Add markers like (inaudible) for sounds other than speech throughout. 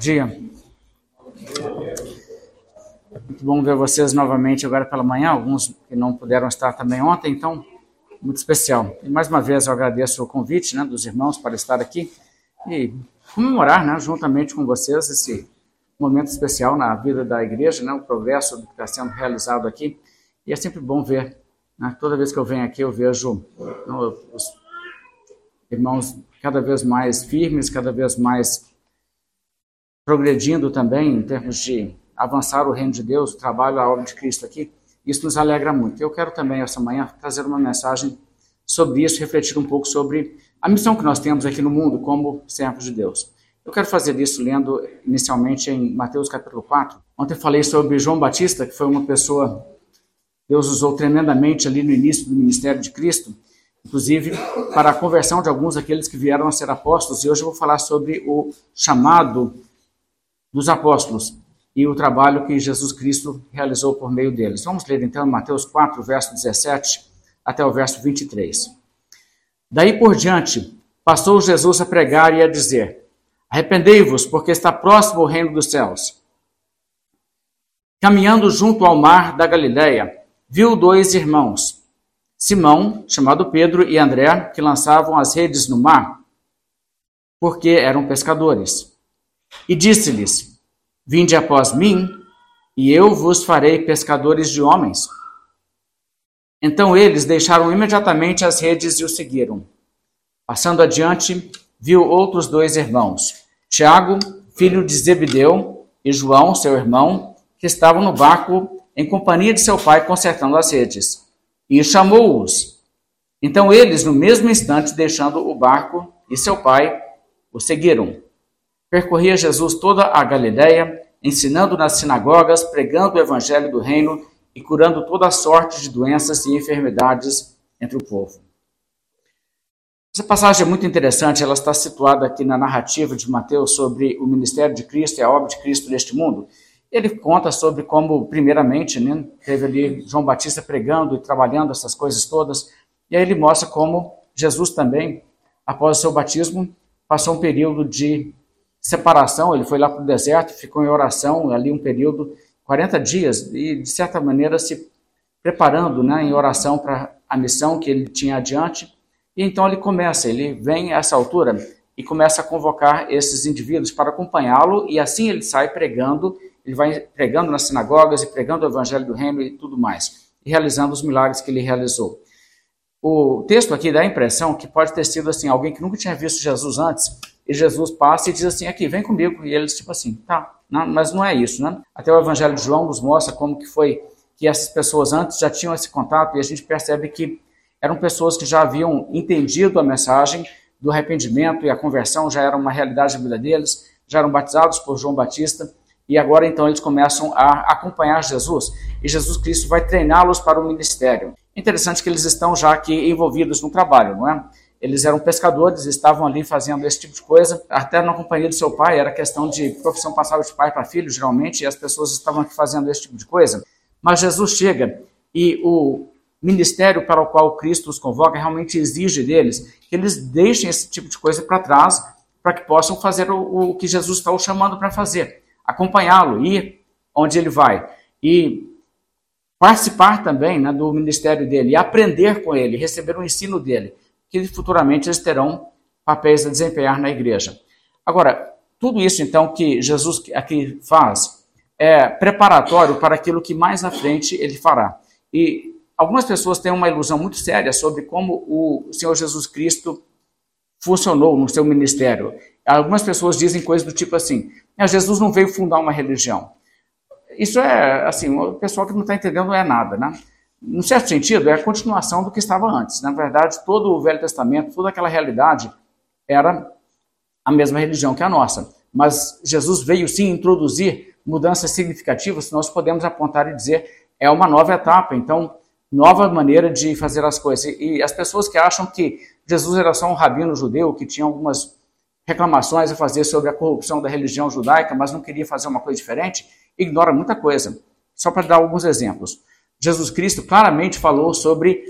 dia. Muito bom ver vocês novamente agora pela manhã, alguns que não puderam estar também ontem, então, muito especial. E mais uma vez eu agradeço o convite né, dos irmãos para estar aqui e comemorar né, juntamente com vocês esse momento especial na vida da igreja, né, o progresso que está sendo realizado aqui. E é sempre bom ver, né, toda vez que eu venho aqui eu vejo né, os irmãos cada vez mais firmes, cada vez mais progredindo também em termos de avançar o reino de Deus, o trabalho, a obra de Cristo aqui. Isso nos alegra muito. Eu quero também, essa manhã, trazer uma mensagem sobre isso, refletir um pouco sobre a missão que nós temos aqui no mundo como servos de Deus. Eu quero fazer isso lendo inicialmente em Mateus capítulo 4. Ontem falei sobre João Batista, que foi uma pessoa Deus usou tremendamente ali no início do ministério de Cristo, inclusive para a conversão de alguns daqueles que vieram a ser apóstolos. E hoje eu vou falar sobre o chamado dos apóstolos e o trabalho que Jesus Cristo realizou por meio deles. Vamos ler então Mateus 4, verso 17 até o verso 23. Daí por diante, passou Jesus a pregar e a dizer: Arrependei-vos, porque está próximo o reino dos céus. Caminhando junto ao mar da Galileia, viu dois irmãos, Simão, chamado Pedro, e André, que lançavam as redes no mar, porque eram pescadores. E disse-lhes: Vinde após mim, e eu vos farei pescadores de homens. Então eles deixaram imediatamente as redes e o seguiram. Passando adiante, viu outros dois irmãos, Tiago, filho de Zebedeu, e João, seu irmão, que estavam no barco em companhia de seu pai consertando as redes. E chamou-os. Então eles, no mesmo instante, deixando o barco e seu pai, o seguiram. Percorria Jesus toda a Galiléia, ensinando nas sinagogas, pregando o evangelho do reino e curando toda sorte de doenças e enfermidades entre o povo. Essa passagem é muito interessante, ela está situada aqui na narrativa de Mateus sobre o ministério de Cristo e a obra de Cristo neste mundo. Ele conta sobre como, primeiramente, né, teve ali João Batista pregando e trabalhando essas coisas todas, e aí ele mostra como Jesus também, após o seu batismo, passou um período de separação, ele foi lá para o deserto, ficou em oração ali um período, 40 dias, e de certa maneira se preparando né, em oração para a missão que ele tinha adiante. E então ele começa, ele vem a essa altura e começa a convocar esses indivíduos para acompanhá-lo, e assim ele sai pregando, ele vai pregando nas sinagogas e pregando o evangelho do reino e tudo mais, e realizando os milagres que ele realizou. O texto aqui dá a impressão que pode ter sido assim, alguém que nunca tinha visto Jesus antes, e Jesus passa e diz assim, aqui, vem comigo. E eles, tipo assim, tá, não, mas não é isso, né? Até o Evangelho de João nos mostra como que foi que essas pessoas antes já tinham esse contato e a gente percebe que eram pessoas que já haviam entendido a mensagem do arrependimento e a conversão já era uma realidade da vida deles, já eram batizados por João Batista e agora então eles começam a acompanhar Jesus e Jesus Cristo vai treiná-los para o ministério. Interessante que eles estão já aqui envolvidos no trabalho, não é? Eles eram pescadores, estavam ali fazendo esse tipo de coisa. Até na companhia do seu pai, era questão de profissão passada de pai para filho, geralmente, e as pessoas estavam aqui fazendo esse tipo de coisa. Mas Jesus chega e o ministério para o qual Cristo os convoca realmente exige deles que eles deixem esse tipo de coisa para trás para que possam fazer o, o que Jesus está os chamando para fazer. Acompanhá-lo, ir onde ele vai. E participar também né, do ministério dele, aprender com ele, receber o ensino dele que futuramente eles terão papéis a desempenhar na igreja. Agora, tudo isso então que Jesus aqui faz é preparatório para aquilo que mais à frente ele fará. E algumas pessoas têm uma ilusão muito séria sobre como o Senhor Jesus Cristo funcionou no seu ministério. Algumas pessoas dizem coisas do tipo assim: ah, Jesus não veio fundar uma religião. Isso é, assim, o pessoal que não está entendendo não é nada, né? num certo sentido, é a continuação do que estava antes. Na verdade, todo o Velho Testamento, toda aquela realidade era a mesma religião que a nossa. Mas Jesus veio sim introduzir mudanças significativas, nós podemos apontar e dizer é uma nova etapa, então, nova maneira de fazer as coisas. E as pessoas que acham que Jesus era só um rabino judeu que tinha algumas reclamações a fazer sobre a corrupção da religião judaica, mas não queria fazer uma coisa diferente, ignora muita coisa. Só para dar alguns exemplos. Jesus Cristo claramente falou sobre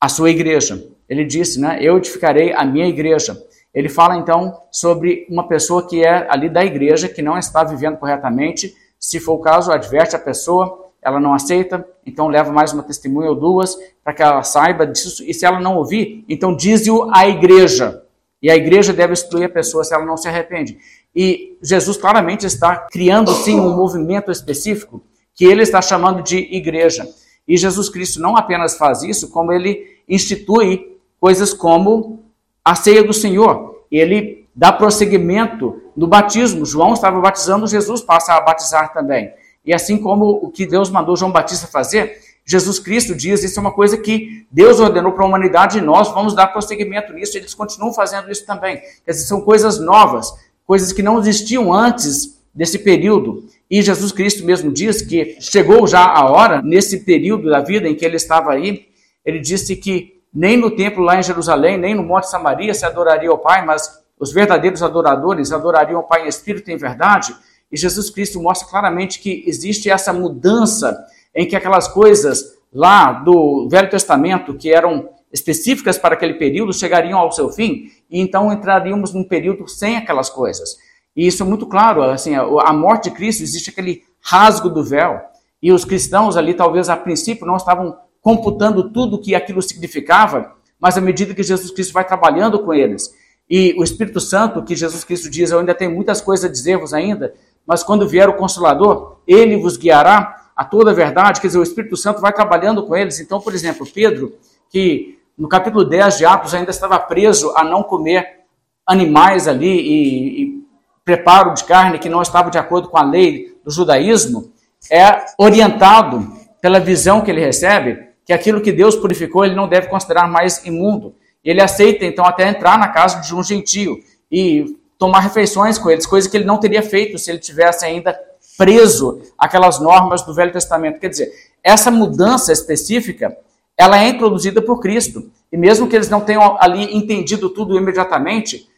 a sua igreja. Ele disse, né, eu edificarei a minha igreja. Ele fala então sobre uma pessoa que é ali da igreja, que não está vivendo corretamente. Se for o caso, adverte a pessoa, ela não aceita, então leva mais uma testemunha ou duas para que ela saiba disso. E se ela não ouvir, então diz-o à igreja. E a igreja deve excluir a pessoa se ela não se arrepende. E Jesus claramente está criando sim um movimento específico que ele está chamando de igreja. E Jesus Cristo não apenas faz isso, como ele institui coisas como a ceia do Senhor. Ele dá prosseguimento no batismo. João estava batizando, Jesus passa a batizar também. E assim como o que Deus mandou João Batista fazer, Jesus Cristo diz isso é uma coisa que Deus ordenou para a humanidade e nós vamos dar prosseguimento nisso. Eles continuam fazendo isso também. Quer dizer, são coisas novas, coisas que não existiam antes desse período. E Jesus Cristo mesmo diz que chegou já a hora, nesse período da vida em que ele estava aí, ele disse que nem no templo lá em Jerusalém, nem no Monte Samaria se adoraria ao Pai, mas os verdadeiros adoradores adorariam o Pai em espírito e em verdade. E Jesus Cristo mostra claramente que existe essa mudança em que aquelas coisas lá do Velho Testamento, que eram específicas para aquele período, chegariam ao seu fim, e então entraríamos num período sem aquelas coisas. E isso é muito claro, assim, a morte de Cristo, existe aquele rasgo do véu, e os cristãos ali, talvez a princípio, não estavam computando tudo o que aquilo significava, mas à medida que Jesus Cristo vai trabalhando com eles, e o Espírito Santo, que Jesus Cristo diz, eu ainda tenho muitas coisas a dizer-vos ainda, mas quando vier o Consolador, ele vos guiará a toda a verdade, quer dizer, o Espírito Santo vai trabalhando com eles. Então, por exemplo, Pedro, que no capítulo 10 de Atos ainda estava preso a não comer animais ali e, e preparo de carne que não estava de acordo com a lei do judaísmo, é orientado pela visão que ele recebe que aquilo que Deus purificou ele não deve considerar mais imundo. Ele aceita então até entrar na casa de um gentio e tomar refeições com eles, coisa que ele não teria feito se ele tivesse ainda preso aquelas normas do Velho Testamento. Quer dizer, essa mudança específica, ela é introduzida por Cristo. E mesmo que eles não tenham ali entendido tudo imediatamente,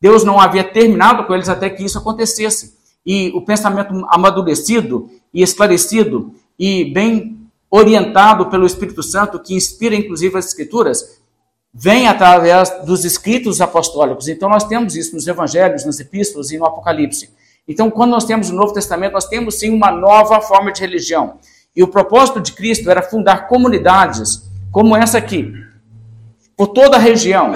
Deus não havia terminado com eles até que isso acontecesse. E o pensamento amadurecido e esclarecido e bem orientado pelo Espírito Santo, que inspira inclusive as Escrituras, vem através dos escritos apostólicos. Então nós temos isso nos evangelhos, nas epístolas e no Apocalipse. Então, quando nós temos o Novo Testamento, nós temos sim uma nova forma de religião. E o propósito de Cristo era fundar comunidades como essa aqui, por toda a região,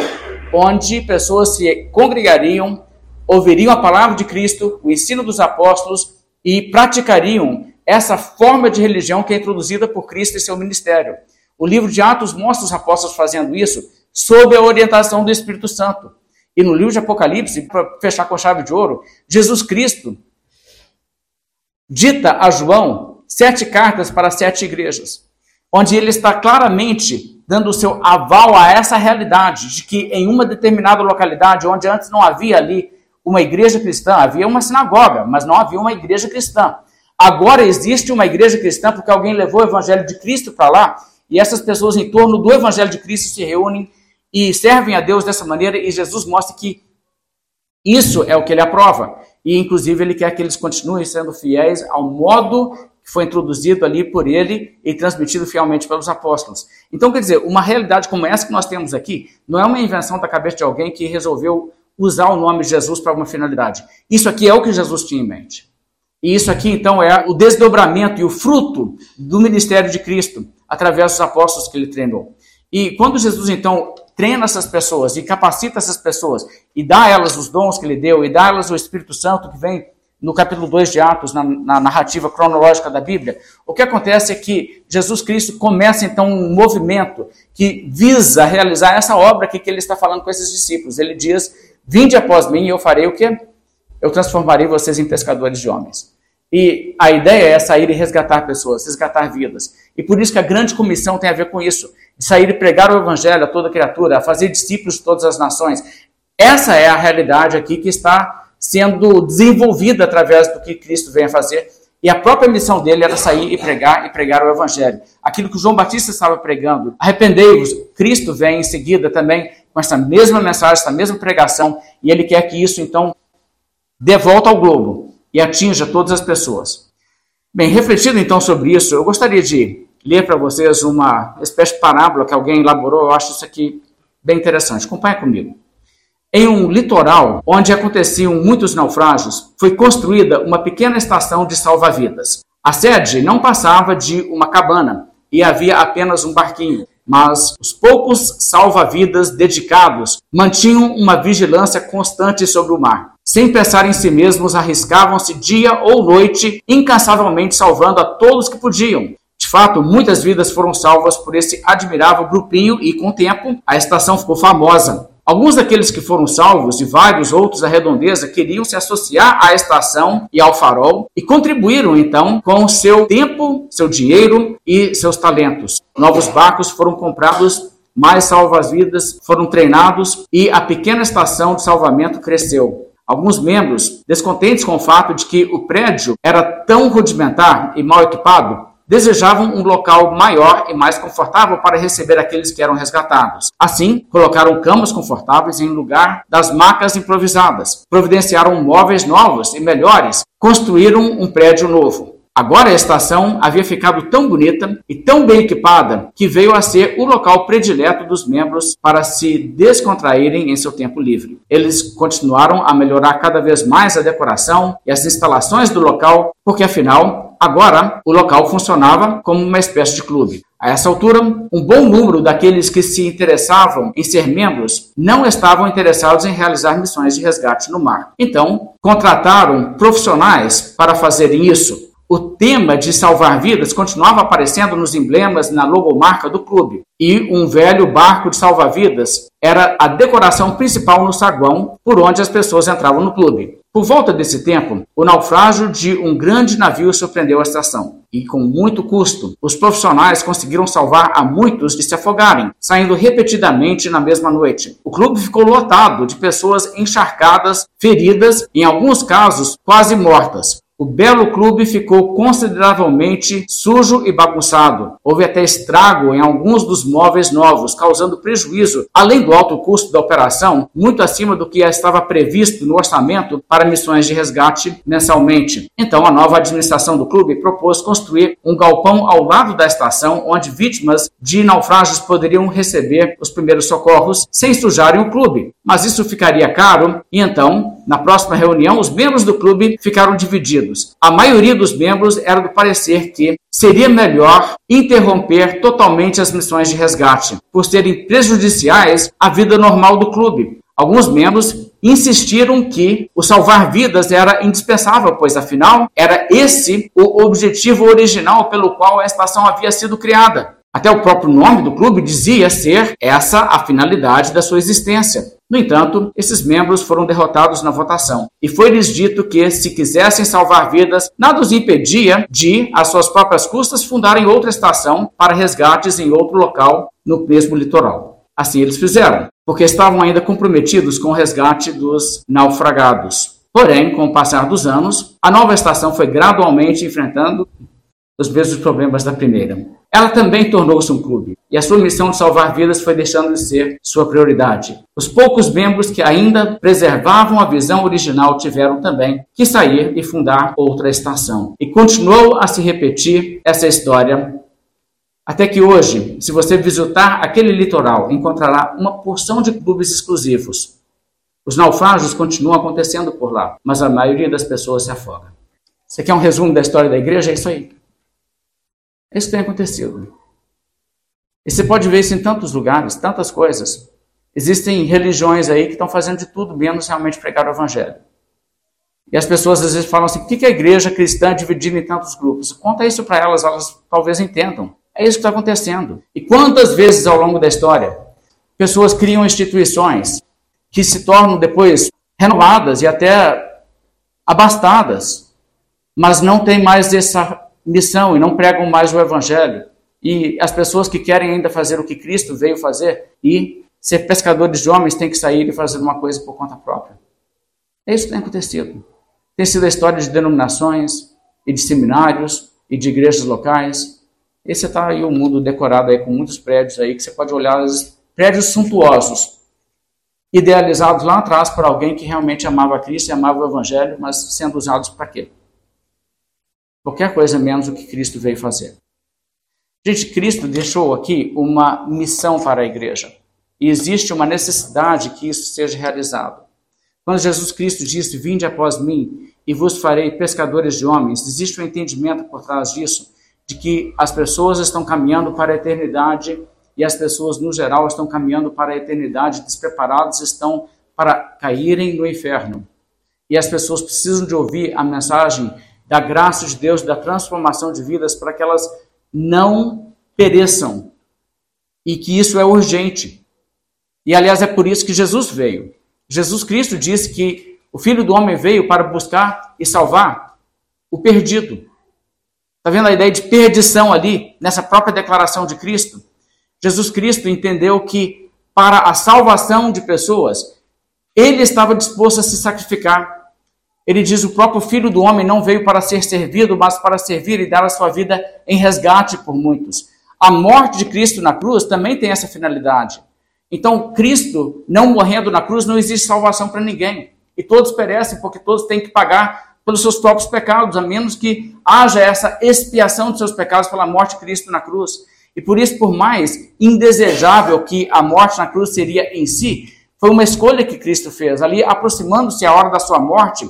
onde pessoas se congregariam, ouviriam a palavra de Cristo, o ensino dos apóstolos e praticariam essa forma de religião que é introduzida por Cristo e seu ministério. O livro de Atos mostra os apóstolos fazendo isso sob a orientação do Espírito Santo. E no livro de Apocalipse, para fechar com chave de ouro, Jesus Cristo dita a João sete cartas para sete igrejas, onde ele está claramente dando o seu aval a essa realidade de que em uma determinada localidade, onde antes não havia ali uma igreja cristã, havia uma sinagoga, mas não havia uma igreja cristã. Agora existe uma igreja cristã porque alguém levou o evangelho de Cristo para lá e essas pessoas em torno do evangelho de Cristo se reúnem e servem a Deus dessa maneira e Jesus mostra que isso é o que ele aprova. E inclusive ele quer que eles continuem sendo fiéis ao modo que foi introduzido ali por ele e transmitido fielmente pelos apóstolos. Então, quer dizer, uma realidade como essa que nós temos aqui não é uma invenção da cabeça de alguém que resolveu usar o nome de Jesus para uma finalidade. Isso aqui é o que Jesus tinha em mente. E isso aqui, então, é o desdobramento e o fruto do ministério de Cristo, através dos apóstolos que ele treinou. E quando Jesus, então, treina essas pessoas e capacita essas pessoas e dá a elas os dons que ele deu e dá a elas o Espírito Santo que vem no capítulo 2 de Atos, na, na, narrativa cronológica da Bíblia, o que acontece é que Jesus Cristo começa então um movimento que visa realizar essa obra que, ele está falando com esses discípulos. Ele diz: Vinde após mim e eu farei o que? Eu transformarei vocês em pescadores de homens. E a ideia é sair e resgatar pessoas, resgatar vidas. E por isso que a grande comissão tem a ver com isso, de sair e pregar o evangelho a toda criatura, a fazer discípulos de todas as nações. Essa é a realidade aqui que está sendo desenvolvida através do que Cristo vem a fazer. E a própria missão dele era sair e pregar e pregar o evangelho. Aquilo que João Batista estava pregando. Arrependei-vos. Cristo vem em seguida também com essa mesma mensagem, essa mesma pregação, e ele quer que isso então dê volta ao globo e atinja todas as pessoas. Bem, refletindo então sobre isso, eu gostaria de ler para vocês uma espécie de parábola que alguém elaborou. Eu acho isso aqui bem interessante. Acompanhe comigo. Em um litoral onde aconteciam muitos naufrágios, foi construída uma pequena estação de salva-vidas. A sede não passava de uma cabana e havia apenas um barquinho, mas os poucos salva-vidas dedicados mantinham uma vigilância constante sobre o mar. Sem pensar em si mesmos, arriscavam-se dia ou noite, incansavelmente salvando a todos que podiam. De fato, muitas vidas foram salvas por esse admirável grupinho e, com o tempo, a estação ficou famosa. Alguns daqueles que foram salvos e vários outros da redondeza queriam se associar à estação e ao farol e contribuíram então com seu tempo, seu dinheiro e seus talentos. Novos barcos foram comprados, mais salvas-vidas foram treinados e a pequena estação de salvamento cresceu. Alguns membros, descontentes com o fato de que o prédio era tão rudimentar e mal equipado, desejavam um local maior e mais confortável para receber aqueles que eram resgatados. Assim, colocaram camas confortáveis em lugar das macas improvisadas, providenciaram móveis novos e melhores, construíram um prédio novo. Agora a estação havia ficado tão bonita e tão bem equipada que veio a ser o local predileto dos membros para se descontraírem em seu tempo livre. Eles continuaram a melhorar cada vez mais a decoração e as instalações do local, porque afinal, agora o local funcionava como uma espécie de clube. A essa altura, um bom número daqueles que se interessavam em ser membros não estavam interessados em realizar missões de resgate no mar. Então, contrataram profissionais para fazerem isso o tema de salvar vidas continuava aparecendo nos emblemas na logomarca do clube, e um velho barco de salva-vidas era a decoração principal no saguão por onde as pessoas entravam no clube. Por volta desse tempo, o naufrágio de um grande navio surpreendeu a estação, e com muito custo, os profissionais conseguiram salvar a muitos de se afogarem, saindo repetidamente na mesma noite. O clube ficou lotado de pessoas encharcadas, feridas, em alguns casos quase mortas, o belo clube ficou consideravelmente sujo e bagunçado. Houve até estrago em alguns dos móveis novos, causando prejuízo, além do alto custo da operação, muito acima do que estava previsto no orçamento para missões de resgate mensalmente. Então, a nova administração do clube propôs construir um galpão ao lado da estação, onde vítimas de naufrágios poderiam receber os primeiros socorros sem sujarem o clube. Mas isso ficaria caro, e então, na próxima reunião, os membros do clube ficaram divididos A maioria dos membros era do parecer que seria melhor interromper totalmente as missões de resgate, por serem prejudiciais à vida normal do clube. Alguns membros insistiram que o salvar vidas era indispensável, pois afinal era esse o objetivo original pelo qual a estação havia sido criada. Até o próprio nome do clube dizia ser essa a finalidade da sua existência. No entanto, esses membros foram derrotados na votação e foi-lhes dito que, se quisessem salvar vidas, nada os impedia de, às suas próprias custas, fundarem outra estação para resgates em outro local no mesmo litoral. Assim eles fizeram, porque estavam ainda comprometidos com o resgate dos naufragados. Porém, com o passar dos anos, a nova estação foi gradualmente enfrentando os mesmos problemas da primeira. Ela também tornou-se um clube, e a sua missão de salvar vidas foi deixando de ser sua prioridade. Os poucos membros que ainda preservavam a visão original tiveram também que sair e fundar outra estação. E continuou a se repetir essa história até que hoje, se você visitar aquele litoral, encontrará uma porção de clubes exclusivos. Os naufrágios continuam acontecendo por lá, mas a maioria das pessoas se afoga. Você quer um resumo da história da igreja? É isso aí. Isso tem acontecido. E você pode ver isso em tantos lugares, tantas coisas. Existem religiões aí que estão fazendo de tudo menos realmente pregar o evangelho. E as pessoas às vezes falam assim: por que a igreja cristã é dividida em tantos grupos? Conta isso para elas, elas talvez entendam. É isso que está acontecendo. E quantas vezes ao longo da história pessoas criam instituições que se tornam depois renovadas e até abastadas, mas não tem mais essa missão e não pregam mais o evangelho. E as pessoas que querem ainda fazer o que Cristo veio fazer e ser pescadores de homens têm que sair e fazer uma coisa por conta própria. É isso que tem acontecido. Tem sido a história de denominações e de seminários e de igrejas locais. Esse está aí o um mundo decorado aí com muitos prédios aí que você pode olhar, prédios suntuosos, idealizados lá atrás por alguém que realmente amava Cristo e amava o Evangelho, mas sendo usados para quê? Qualquer coisa menos o que Cristo veio fazer. Gente, Cristo deixou aqui uma missão para a igreja. E existe uma necessidade que isso seja realizado. Quando Jesus Cristo disse: Vinde após mim e vos farei pescadores de homens, existe um entendimento por trás disso, de que as pessoas estão caminhando para a eternidade e as pessoas, no geral, estão caminhando para a eternidade, despreparados estão para caírem no inferno. E as pessoas precisam de ouvir a mensagem da graça de Deus, da transformação de vidas, para que elas não pereçam. E que isso é urgente. E aliás, é por isso que Jesus veio. Jesus Cristo disse que o Filho do Homem veio para buscar e salvar o perdido. Está vendo a ideia de perdição ali, nessa própria declaração de Cristo? Jesus Cristo entendeu que para a salvação de pessoas, ele estava disposto a se sacrificar. Ele diz: o próprio Filho do Homem não veio para ser servido, mas para servir e dar a sua vida em resgate por muitos. A morte de Cristo na cruz também tem essa finalidade. Então, Cristo não morrendo na cruz, não existe salvação para ninguém. E todos perecem porque todos têm que pagar pelos seus próprios pecados, a menos que haja essa expiação de seus pecados pela morte de Cristo na cruz. E por isso, por mais indesejável que a morte na cruz seria em si, foi uma escolha que Cristo fez. Ali, aproximando-se a hora da sua morte,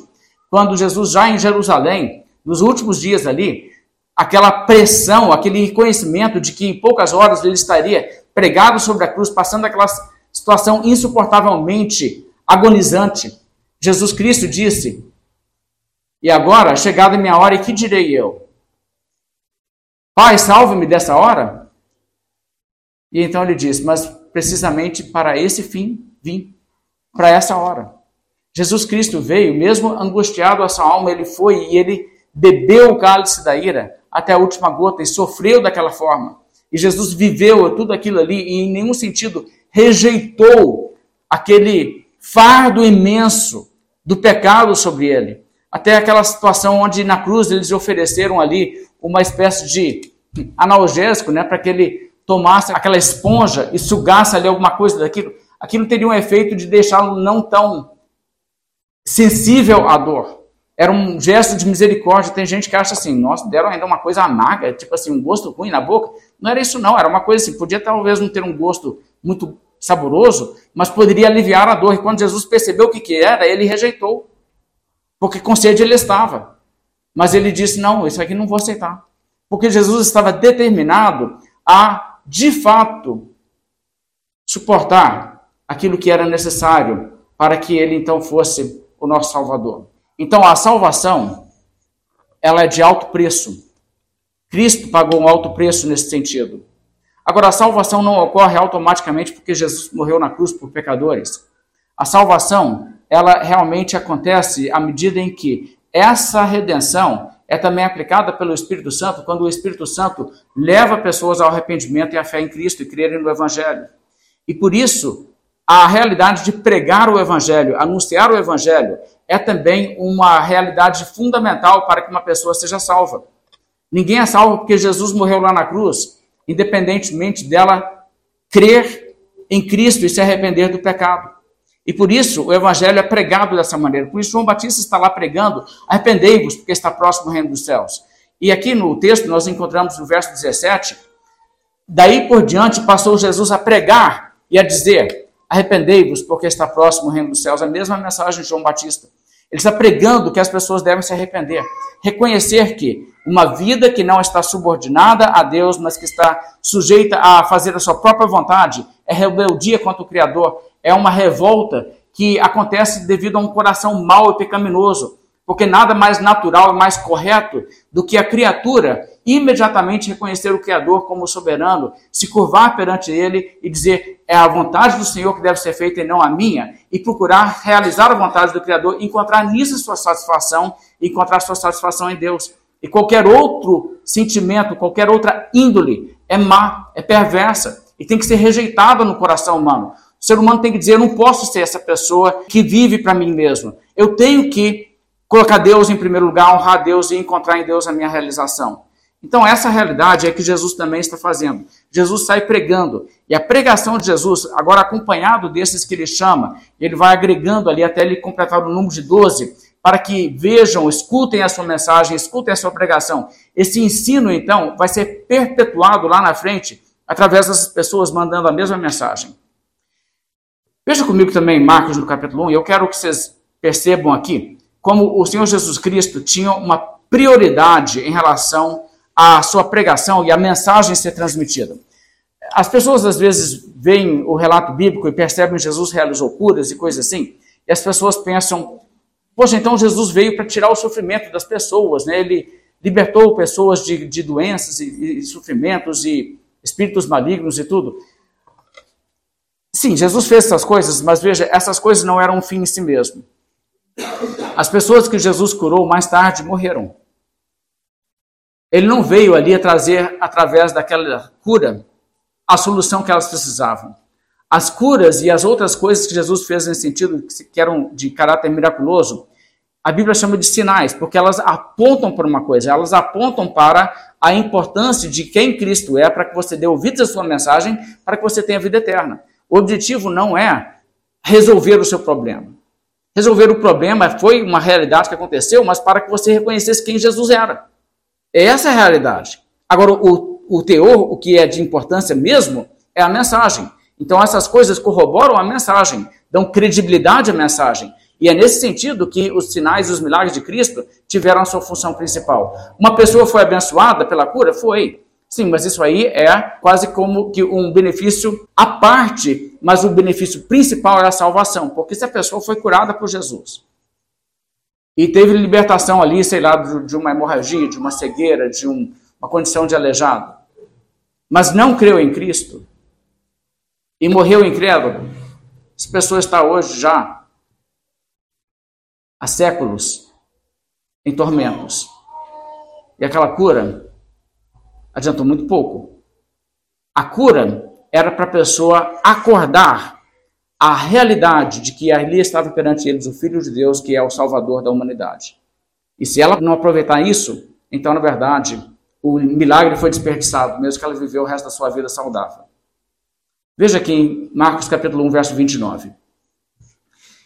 quando Jesus já em Jerusalém, nos últimos dias ali, aquela pressão, aquele reconhecimento de que em poucas horas ele estaria pregado sobre a cruz, passando aquela situação insuportavelmente agonizante. Jesus Cristo disse: E agora, chegada minha hora, e que direi eu? Pai, salve-me dessa hora? E então ele disse: Mas precisamente para esse fim vim, para essa hora. Jesus Cristo veio, mesmo angustiado a sua alma, ele foi e ele bebeu o cálice da ira até a última gota e sofreu daquela forma. E Jesus viveu tudo aquilo ali e em nenhum sentido rejeitou aquele fardo imenso do pecado sobre ele. Até aquela situação onde na cruz eles ofereceram ali uma espécie de analgésico, né, para que ele tomasse aquela esponja e sugasse ali alguma coisa daquilo. Aquilo teria um efeito de deixá-lo não tão sensível à dor. Era um gesto de misericórdia. Tem gente que acha assim, nossa, deram ainda uma coisa amarga, tipo assim, um gosto ruim na boca. Não era isso não, era uma coisa assim, podia talvez não ter um gosto muito saboroso, mas poderia aliviar a dor. E quando Jesus percebeu o que, que era, ele rejeitou. Porque com sede ele estava. Mas ele disse, não, isso aqui não vou aceitar. Porque Jesus estava determinado a, de fato, suportar aquilo que era necessário para que ele então fosse o nosso Salvador. Então a salvação, ela é de alto preço. Cristo pagou um alto preço nesse sentido. Agora, a salvação não ocorre automaticamente porque Jesus morreu na cruz por pecadores. A salvação, ela realmente acontece à medida em que essa redenção é também aplicada pelo Espírito Santo, quando o Espírito Santo leva pessoas ao arrependimento e à fé em Cristo e crerem no Evangelho. E por isso, a realidade de pregar o Evangelho, anunciar o Evangelho, é também uma realidade fundamental para que uma pessoa seja salva. Ninguém é salvo porque Jesus morreu lá na cruz, independentemente dela crer em Cristo e se arrepender do pecado. E por isso o evangelho é pregado dessa maneira. Por isso João Batista está lá pregando: arrependei-vos, porque está próximo o reino dos céus. E aqui no texto nós encontramos no verso 17: daí por diante passou Jesus a pregar e a dizer: Arrependei-vos, porque está próximo o reino dos céus. A mesma mensagem de João Batista. Ele está pregando que as pessoas devem se arrepender. Reconhecer que uma vida que não está subordinada a Deus, mas que está sujeita a fazer a sua própria vontade, é rebeldia contra o Criador, é uma revolta que acontece devido a um coração mau e pecaminoso. Porque nada mais natural e mais correto do que a criatura imediatamente reconhecer o Criador como soberano, se curvar perante Ele e dizer: é a vontade do Senhor que deve ser feita e não a minha, e procurar realizar a vontade do Criador, encontrar nisso sua satisfação encontrar sua satisfação em Deus. E qualquer outro sentimento, qualquer outra índole é má, é perversa e tem que ser rejeitada no coração humano. O ser humano tem que dizer: eu não posso ser essa pessoa que vive para mim mesmo. Eu tenho que colocar Deus em primeiro lugar, honrar Deus e encontrar em Deus a minha realização. Então, essa realidade é que Jesus também está fazendo. Jesus sai pregando. E a pregação de Jesus, agora acompanhado desses que ele chama, ele vai agregando ali até ele completar o número de 12, para que vejam, escutem a sua mensagem, escutem a sua pregação. Esse ensino, então, vai ser perpetuado lá na frente, através dessas pessoas mandando a mesma mensagem. Veja comigo também Marcos no capítulo 1, e eu quero que vocês percebam aqui como o Senhor Jesus Cristo tinha uma prioridade em relação à sua pregação e à mensagem ser transmitida. As pessoas às vezes veem o relato bíblico e percebem que Jesus realizou curas e coisas assim, e as pessoas pensam, poxa, então Jesus veio para tirar o sofrimento das pessoas, né? Ele libertou pessoas de, de doenças e, e sofrimentos e espíritos malignos e tudo. Sim, Jesus fez essas coisas, mas veja, essas coisas não eram um fim em si mesmo. As pessoas que Jesus curou mais tarde morreram. Ele não veio ali a trazer, através daquela cura, a solução que elas precisavam. As curas e as outras coisas que Jesus fez nesse sentido, que eram de caráter miraculoso, a Bíblia chama de sinais, porque elas apontam para uma coisa, elas apontam para a importância de quem Cristo é, para que você dê ouvidos à sua mensagem, para que você tenha vida eterna. O objetivo não é resolver o seu problema. Resolver o problema foi uma realidade que aconteceu, mas para que você reconhecesse quem Jesus era. Essa é a realidade. Agora, o, o teor, o que é de importância mesmo, é a mensagem. Então, essas coisas corroboram a mensagem, dão credibilidade à mensagem. E é nesse sentido que os sinais e os milagres de Cristo tiveram a sua função principal. Uma pessoa foi abençoada pela cura? Foi. Sim, mas isso aí é quase como que um benefício à parte, mas o benefício principal é a salvação, porque se a pessoa foi curada por Jesus e teve libertação ali, sei lá, de uma hemorragia, de uma cegueira, de um, uma condição de aleijado, mas não creu em Cristo e morreu incrédulo, essa pessoa está hoje já há séculos em tormentos. E aquela cura adiantou muito pouco. A cura era para a pessoa acordar a realidade de que ali estava perante eles o Filho de Deus, que é o Salvador da humanidade. E se ela não aproveitar isso, então, na verdade, o milagre foi desperdiçado, mesmo que ela viveu o resto da sua vida saudável. Veja aqui em Marcos capítulo 1, verso 29.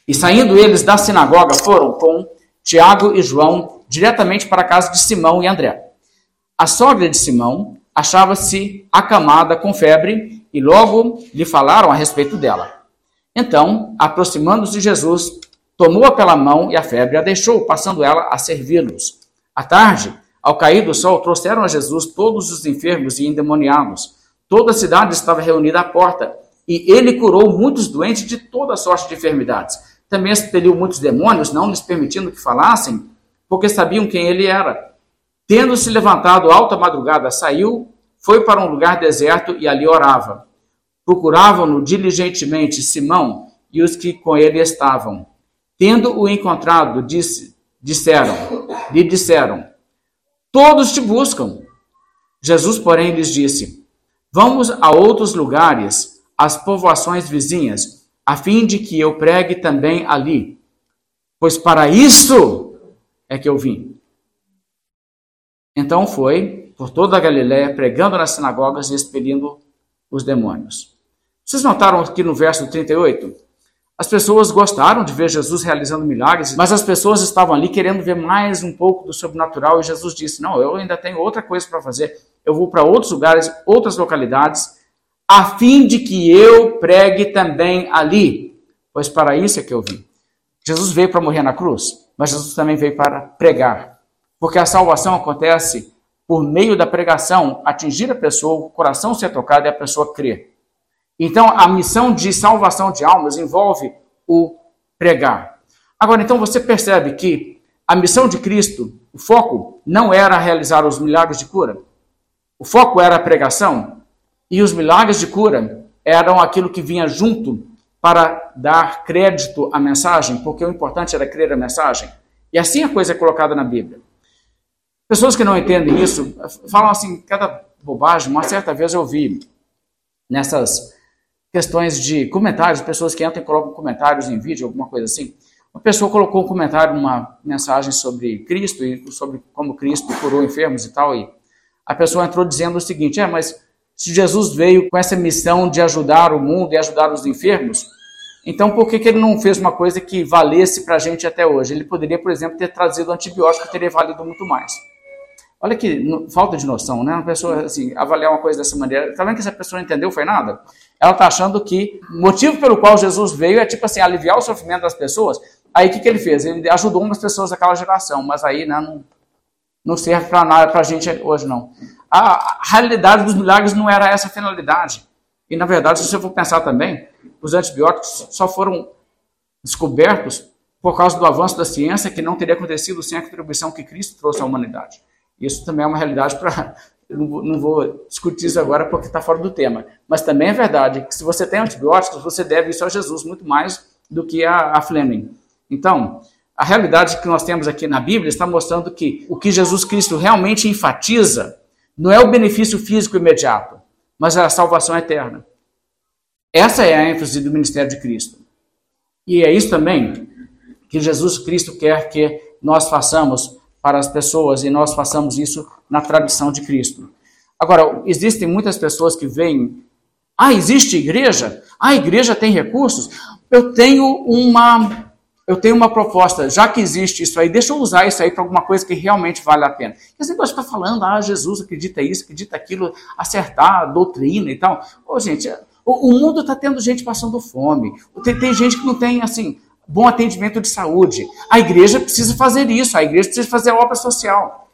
E saindo eles da sinagoga, foram com Tiago e João diretamente para a casa de Simão e André. A sogra de Simão achava-se acamada com febre e logo lhe falaram a respeito dela. Então, aproximando-se Jesus, tomou-a pela mão e a febre a deixou, passando ela a servi-los. À tarde, ao cair do sol, trouxeram a Jesus todos os enfermos e endemoniados. Toda a cidade estava reunida à porta, e ele curou muitos doentes de toda sorte de enfermidades também expeliu muitos demônios, não lhes permitindo que falassem, porque sabiam quem ele era. Tendo-se levantado alta madrugada, saiu, foi para um lugar deserto e ali orava. Procuravam-no diligentemente Simão e os que com ele estavam. Tendo-o encontrado, disse, disseram, lhe disseram: Todos te buscam. Jesus, porém, lhes disse: Vamos a outros lugares, às povoações vizinhas, a fim de que eu pregue também ali, pois para isso é que eu vim. Então foi por toda a Galiléia, pregando nas sinagogas e expelindo os demônios. Vocês notaram aqui no verso 38? As pessoas gostaram de ver Jesus realizando milagres, mas as pessoas estavam ali querendo ver mais um pouco do sobrenatural e Jesus disse: Não, eu ainda tenho outra coisa para fazer. Eu vou para outros lugares, outras localidades, a fim de que eu pregue também ali, pois para isso é que eu vim. Jesus veio para morrer na cruz, mas Jesus também veio para pregar, porque a salvação acontece por meio da pregação, atingir a pessoa, o coração ser tocado e a pessoa crer. Então, a missão de salvação de almas envolve o pregar. Agora, então, você percebe que a missão de Cristo, o foco não era realizar os milagres de cura. O foco era a pregação, e os milagres de cura eram aquilo que vinha junto para dar crédito à mensagem, porque o importante era crer a mensagem. E assim a coisa é colocada na Bíblia. Pessoas que não entendem isso falam assim, cada bobagem. Uma certa vez eu vi nessas questões de comentários, pessoas que entram e colocam comentários em vídeo, alguma coisa assim. Uma pessoa colocou um comentário, uma mensagem sobre Cristo e sobre como Cristo curou enfermos e tal, e a pessoa entrou dizendo o seguinte: é, mas se Jesus veio com essa missão de ajudar o mundo e ajudar os enfermos, então por que, que ele não fez uma coisa que valesse para a gente até hoje? Ele poderia, por exemplo, ter trazido antibiótico, teria valido muito mais. Olha que falta de noção, né? Uma pessoa, assim, avaliar uma coisa dessa maneira. Tá vendo que essa pessoa não entendeu foi nada? Ela tá achando que o motivo pelo qual Jesus veio é, tipo assim, aliviar o sofrimento das pessoas. Aí o que, que ele fez? Ele ajudou umas pessoas daquela geração, mas aí né, não, não serve para nada para a gente hoje, não. A, a realidade dos milagres não era essa finalidade. E, na verdade, se você for pensar também, os antibióticos só foram descobertos por causa do avanço da ciência, que não teria acontecido sem a contribuição que Cristo trouxe à humanidade. Isso também é uma realidade para. Não vou discutir isso agora porque está fora do tema. Mas também é verdade que se você tem antibióticos, você deve isso a Jesus muito mais do que a, a Fleming. Então, a realidade que nós temos aqui na Bíblia está mostrando que o que Jesus Cristo realmente enfatiza não é o benefício físico imediato, mas é a salvação eterna. Essa é a ênfase do ministério de Cristo. E é isso também que Jesus Cristo quer que nós façamos para as pessoas e nós façamos isso na tradição de Cristo. Agora, existem muitas pessoas que veem, ah, existe igreja? Ah, a igreja tem recursos? Eu tenho uma eu tenho uma proposta, já que existe isso aí, deixa eu usar isso aí para alguma coisa que realmente vale a pena. Esse negócio ficar falando, ah, Jesus acredita isso, acredita aquilo, acertar a doutrina e tal. Ô, gente, o, o mundo está tendo gente passando fome. Tem, tem gente que não tem, assim, bom atendimento de saúde. A igreja precisa fazer isso, a igreja precisa fazer obra social.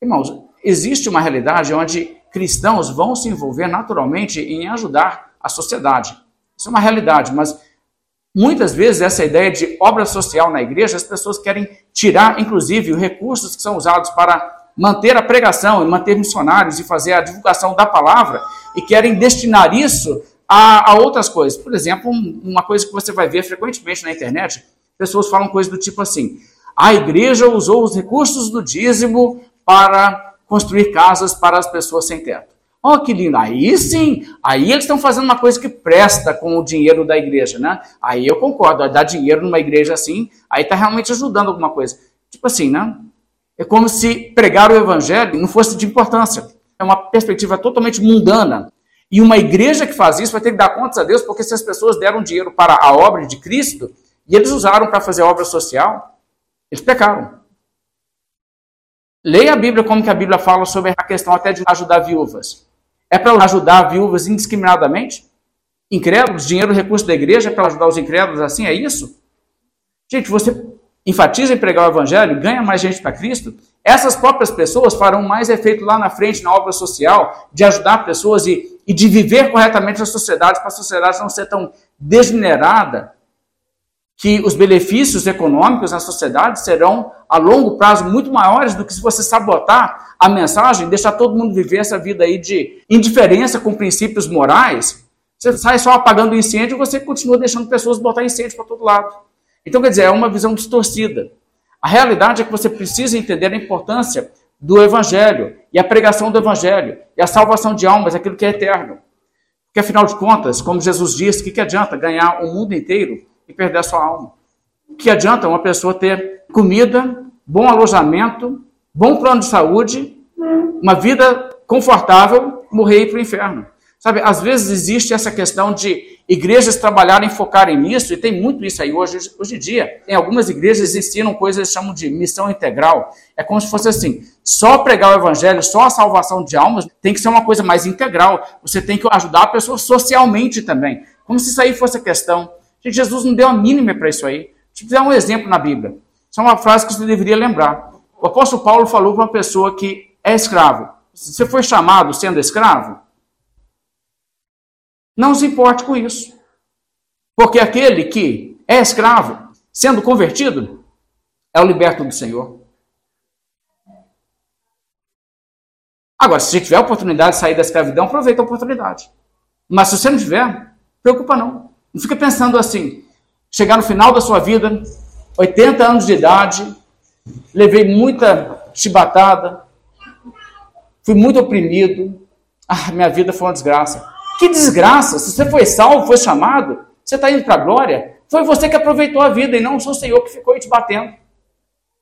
Irmãos, existe uma realidade onde cristãos vão se envolver naturalmente em ajudar a sociedade. Isso é uma realidade, mas Muitas vezes essa ideia de obra social na igreja, as pessoas querem tirar, inclusive, os recursos que são usados para manter a pregação e manter missionários e fazer a divulgação da palavra e querem destinar isso a, a outras coisas. Por exemplo, um, uma coisa que você vai ver frequentemente na internet, pessoas falam coisas do tipo assim: a igreja usou os recursos do dízimo para construir casas para as pessoas sem teto. Oh, que lindo. Aí sim, aí eles estão fazendo uma coisa que presta com o dinheiro da igreja, né? Aí eu concordo, dar dinheiro numa igreja assim, aí está realmente ajudando alguma coisa. Tipo assim, né? É como se pregar o evangelho não fosse de importância. É uma perspectiva totalmente mundana. E uma igreja que faz isso vai ter que dar contas a Deus, porque se as pessoas deram dinheiro para a obra de Cristo e eles usaram para fazer obra social, eles pecaram. Leia a Bíblia como que a Bíblia fala sobre a questão até de ajudar viúvas. É para ajudar viúvas indiscriminadamente? Incrédulos? Dinheiro, recurso da igreja é para ajudar os incrédulos assim? É isso? Gente, você enfatiza em pregar o evangelho, ganha mais gente para Cristo, essas próprias pessoas farão mais efeito lá na frente na obra social, de ajudar pessoas e, e de viver corretamente na sociedade, para a sociedade não ser tão degenerada que os benefícios econômicos na sociedade serão a longo prazo muito maiores do que se você sabotar a mensagem, deixar todo mundo viver essa vida aí de indiferença com princípios morais. Você sai só apagando o incêndio e você continua deixando pessoas botar incêndio para todo lado. Então, quer dizer, é uma visão distorcida. A realidade é que você precisa entender a importância do Evangelho e a pregação do Evangelho e a salvação de almas, aquilo que é eterno. Porque, afinal de contas, como Jesus disse, o que, que adianta ganhar o mundo inteiro e perder a sua alma. O que adianta uma pessoa ter comida, bom alojamento, bom plano de saúde, uma vida confortável, morrer para o inferno? Sabe, às vezes existe essa questão de igrejas trabalharem, focarem nisso, e tem muito isso aí hoje, hoje em dia. Em algumas igrejas ensinam coisas que chamam de missão integral. É como se fosse assim: só pregar o evangelho, só a salvação de almas, tem que ser uma coisa mais integral. Você tem que ajudar a pessoa socialmente também. Como se isso aí fosse a questão. Gente, Jesus não deu a mínima para isso aí. Deixa eu te dar um exemplo na Bíblia. Isso é uma frase que você deveria lembrar. O apóstolo Paulo falou para uma pessoa que é escravo. Você foi chamado sendo escravo? Não se importe com isso. Porque aquele que é escravo, sendo convertido, é o liberto do Senhor. Agora, se você tiver a oportunidade de sair da escravidão, aproveita a oportunidade. Mas se você não tiver, preocupa não. Não fica pensando assim, chegar no final da sua vida, 80 anos de idade, levei muita chibatada, fui muito oprimido, ah, minha vida foi uma desgraça. Que desgraça! Se você foi salvo, foi chamado, você está indo para a glória, foi você que aproveitou a vida e não o Senhor que ficou te batendo.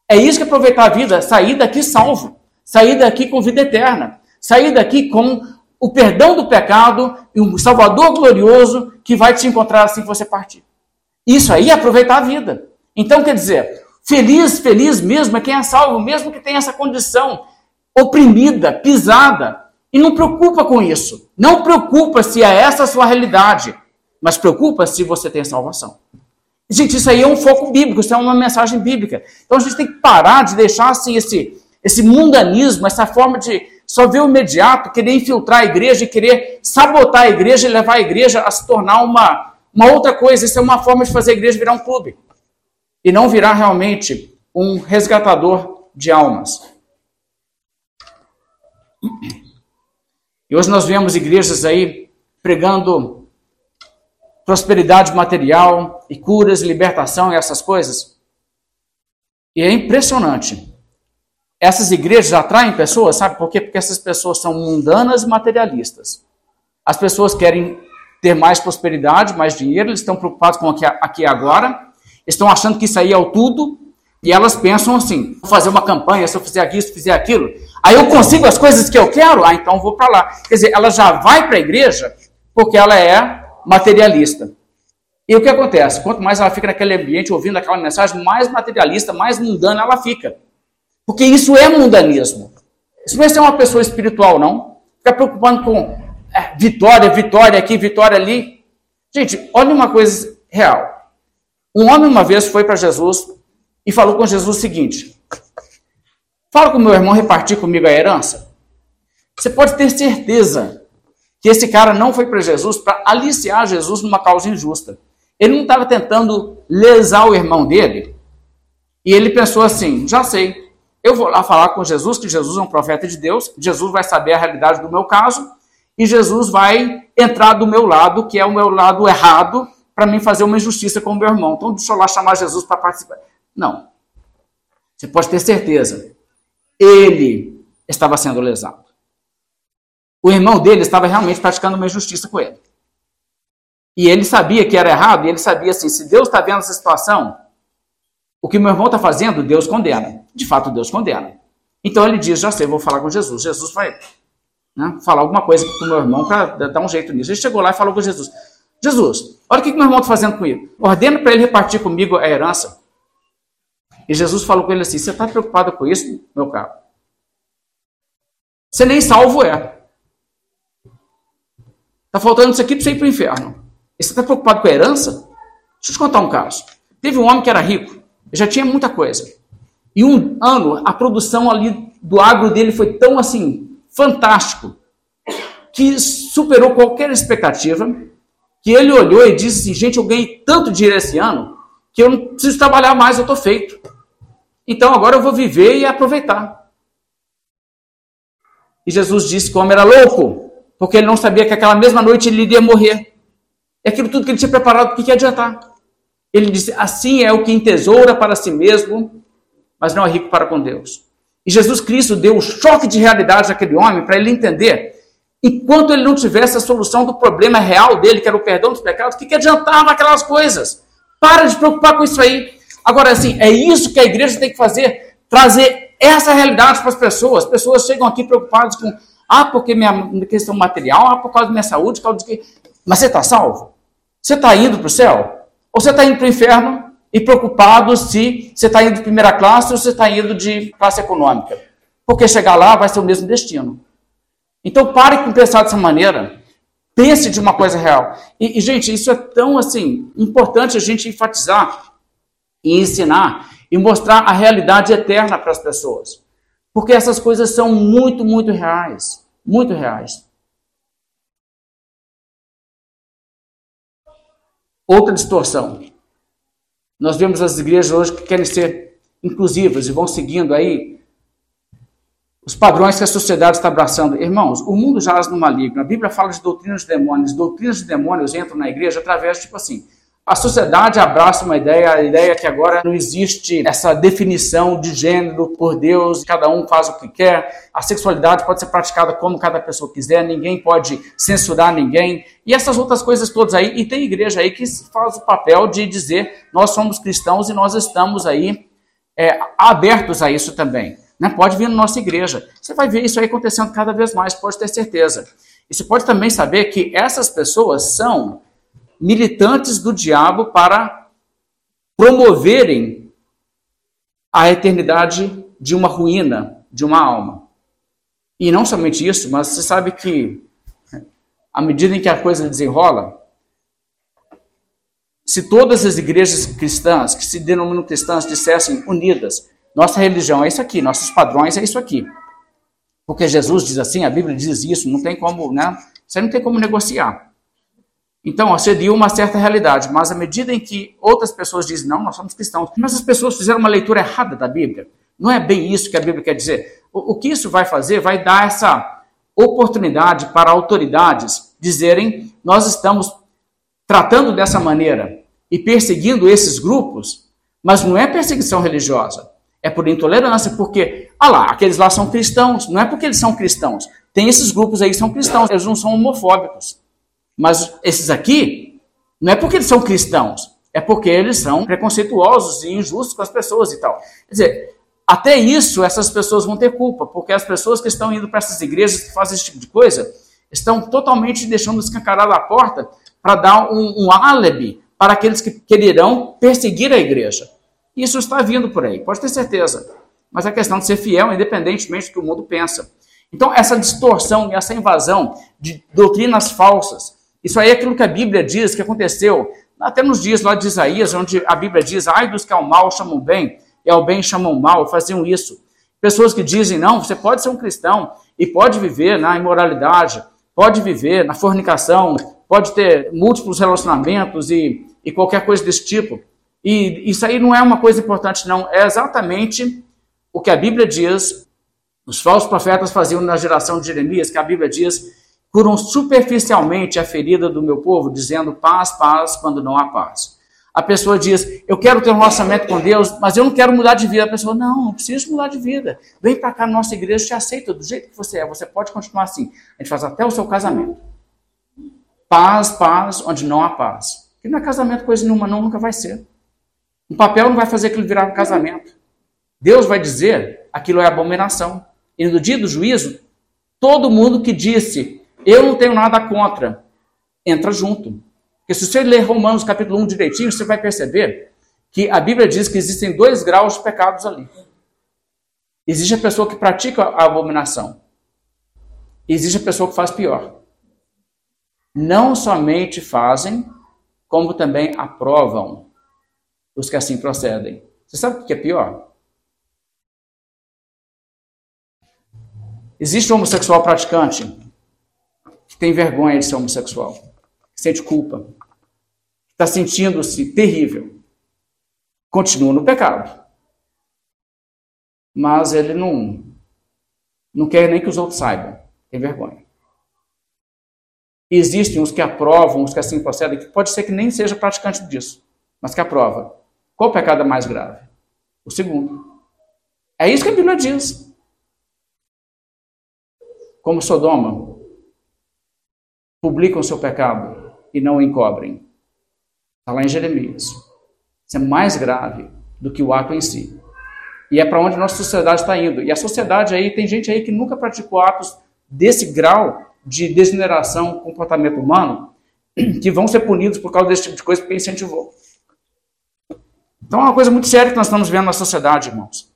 É isso que é aproveitar a vida, sair daqui salvo, sair daqui com vida eterna, sair daqui com o perdão do pecado e um Salvador glorioso que vai te encontrar assim que você partir. Isso aí é aproveitar a vida. Então, quer dizer, feliz, feliz mesmo é quem é salvo, mesmo que tenha essa condição oprimida, pisada, e não preocupa com isso. Não preocupa se é essa a sua realidade, mas preocupa se você tem salvação. Gente, isso aí é um foco bíblico, isso é uma mensagem bíblica. Então a gente tem que parar de deixar assim esse, esse mundanismo, essa forma de só ver o imediato, querer infiltrar a igreja e querer sabotar a igreja e levar a igreja a se tornar uma, uma outra coisa. Isso é uma forma de fazer a igreja virar um clube. E não virar realmente um resgatador de almas. E hoje nós vemos igrejas aí pregando prosperidade material e curas, libertação e essas coisas. E é impressionante. Essas igrejas atraem pessoas, sabe por quê? Porque essas pessoas são mundanas e materialistas. As pessoas querem ter mais prosperidade, mais dinheiro, eles estão preocupados com aqui, aqui agora, estão achando que isso aí é o tudo, e elas pensam assim: vou fazer uma campanha, se eu fizer eu fizer aquilo, aí eu consigo as coisas que eu quero, ah, então vou para lá. Quer dizer, ela já vai para a igreja porque ela é materialista. E o que acontece? Quanto mais ela fica naquele ambiente ouvindo aquela mensagem, mais materialista, mais mundana ela fica. Porque isso é mundanismo. Isso não é ser uma pessoa espiritual, não. Ficar preocupando com é, vitória, vitória aqui, vitória ali. Gente, olha uma coisa real. Um homem uma vez foi para Jesus e falou com Jesus o seguinte: Fala com meu irmão repartir comigo a herança. Você pode ter certeza que esse cara não foi para Jesus para aliciar Jesus numa causa injusta. Ele não estava tentando lesar o irmão dele. E ele pensou assim: já sei, eu vou lá falar com Jesus, que Jesus é um profeta de Deus, Jesus vai saber a realidade do meu caso, e Jesus vai entrar do meu lado, que é o meu lado errado, para mim fazer uma injustiça com o meu irmão. Então deixa eu lá chamar Jesus para participar. Não. Você pode ter certeza. Ele estava sendo lesado. O irmão dele estava realmente praticando uma injustiça com ele. E ele sabia que era errado, e ele sabia assim: se Deus está vendo essa situação, o que meu irmão está fazendo, Deus condena. De fato, Deus condena. Então ele diz: já sei, vou falar com Jesus. Jesus vai né, falar alguma coisa para o meu irmão para dar um jeito nisso. Ele chegou lá e falou com Jesus: Jesus, olha o que meu irmão está fazendo comigo. Ordena para ele repartir comigo a herança. E Jesus falou com ele assim: Você está preocupado com isso, meu caro? Você nem salvo é. Está faltando isso aqui para você ir para o inferno. E você está preocupado com a herança? Deixa eu te contar um caso. Teve um homem que era rico, já tinha muita coisa. E um ano, a produção ali do agro dele foi tão assim, fantástico, que superou qualquer expectativa, que ele olhou e disse assim, gente, eu ganhei tanto dinheiro esse ano, que eu não preciso trabalhar mais, eu estou feito. Então agora eu vou viver e aproveitar. E Jesus disse que o homem era louco, porque ele não sabia que aquela mesma noite ele iria morrer. É aquilo tudo que ele tinha preparado, o que, que adiantar? Ele disse: assim é o que entesoura para si mesmo, mas não é rico para com Deus. E Jesus Cristo deu um choque de realidade àquele homem para ele entender. Enquanto ele não tivesse a solução do problema real dele, que era o perdão dos pecados, o que, que adiantava aquelas coisas? Para de preocupar com isso aí. Agora, assim, é isso que a igreja tem que fazer: trazer essa realidade para as pessoas. As pessoas chegam aqui preocupadas com, ah, porque minha questão material, ah, por causa da minha saúde, por causa de que. Mas você está salvo? Você está indo para o céu? Ou você está indo para o inferno e preocupado se você está indo de primeira classe ou você está indo de classe econômica? Porque chegar lá vai ser o mesmo destino. Então pare com pensar dessa maneira. Pense de uma coisa real. E, e, gente, isso é tão assim importante a gente enfatizar e ensinar e mostrar a realidade eterna para as pessoas. Porque essas coisas são muito, muito reais. Muito reais. Outra distorção. Nós vemos as igrejas hoje que querem ser inclusivas e vão seguindo aí os padrões que a sociedade está abraçando. Irmãos, o mundo jaz no maligno. A Bíblia fala de doutrinas de demônios. Doutrinas de demônios entram na igreja através, tipo assim, a sociedade abraça uma ideia, a ideia que agora não existe essa definição de gênero por Deus, cada um faz o que quer, a sexualidade pode ser praticada como cada pessoa quiser, ninguém pode censurar ninguém, e essas outras coisas todas aí. E tem igreja aí que faz o papel de dizer nós somos cristãos e nós estamos aí é, abertos a isso também. Né? Pode vir na nossa igreja. Você vai ver isso aí acontecendo cada vez mais, pode ter certeza. E você pode também saber que essas pessoas são militantes do diabo para promoverem a eternidade de uma ruína, de uma alma. E não somente isso, mas você sabe que, à medida em que a coisa desenrola, se todas as igrejas cristãs, que se denominam cristãs, dissessem unidas, nossa religião é isso aqui, nossos padrões é isso aqui. Porque Jesus diz assim, a Bíblia diz isso, não tem como, né? Você não tem como negociar. Então, seria uma certa realidade, mas à medida em que outras pessoas dizem, não, nós somos cristãos, mas as pessoas fizeram uma leitura errada da Bíblia. Não é bem isso que a Bíblia quer dizer. O, o que isso vai fazer? Vai dar essa oportunidade para autoridades dizerem, nós estamos tratando dessa maneira e perseguindo esses grupos, mas não é perseguição religiosa, é por intolerância, porque, ah lá, aqueles lá são cristãos, não é porque eles são cristãos. Tem esses grupos aí que são cristãos, eles não são homofóbicos. Mas esses aqui, não é porque eles são cristãos, é porque eles são preconceituosos e injustos com as pessoas e tal. Quer dizer, até isso essas pessoas vão ter culpa, porque as pessoas que estão indo para essas igrejas que fazem esse tipo de coisa estão totalmente deixando escancarada a porta para dar um, um álibi para aqueles que quererão perseguir a igreja. Isso está vindo por aí, pode ter certeza. Mas é questão de ser fiel, independentemente do que o mundo pensa. Então, essa distorção e essa invasão de doutrinas falsas, isso aí é aquilo que a Bíblia diz que aconteceu até nos dias lá de Isaías, onde a Bíblia diz: ai dos que ao mal chamam bem e ao bem chamam mal, faziam isso. Pessoas que dizem: não, você pode ser um cristão e pode viver na imoralidade, pode viver na fornicação, pode ter múltiplos relacionamentos e e qualquer coisa desse tipo. E isso aí não é uma coisa importante, não. É exatamente o que a Bíblia diz, os falsos profetas faziam na geração de Jeremias, que a Bíblia diz, curam superficialmente a ferida do meu povo, dizendo paz, paz, quando não há paz. A pessoa diz, eu quero ter um relacionamento com Deus, mas eu não quero mudar de vida. A pessoa, não, não preciso mudar de vida. Vem para cá na nossa igreja, te aceita do jeito que você é. Você pode continuar assim. A gente faz até o seu casamento. Paz, paz, onde não há paz. Que não é casamento coisa nenhuma, não, nunca vai ser. Um papel não vai fazer aquilo virar um casamento. Deus vai dizer aquilo é abominação. E no dia do juízo, todo mundo que disse, eu não tenho nada contra, entra junto. Porque se você ler Romanos capítulo 1 direitinho, você vai perceber que a Bíblia diz que existem dois graus de pecados ali. Existe a pessoa que pratica a abominação. Existe a pessoa que faz pior. Não somente fazem, como também aprovam os que assim procedem. Você sabe o que é pior? Existe um homossexual praticante tem vergonha de ser homossexual, sente culpa, está sentindo-se terrível, continua no pecado, mas ele não, não quer nem que os outros saibam, tem vergonha. Existem os que aprovam, os que assim procedem, que pode ser que nem seja praticante disso, mas que aprova. Qual o pecado mais grave? O segundo. É isso que a Bíblia diz. Como Sodoma, publicam o seu pecado e não o encobrem. Está lá em Jeremias. Isso é mais grave do que o ato em si. E é para onde nossa sociedade está indo. E a sociedade aí, tem gente aí que nunca praticou atos desse grau de degeneração, comportamento humano, (clears throat) que vão ser punidos por causa desse tipo de coisa, porque incentivou. Então é uma coisa muito séria que nós estamos vendo na sociedade, irmãos.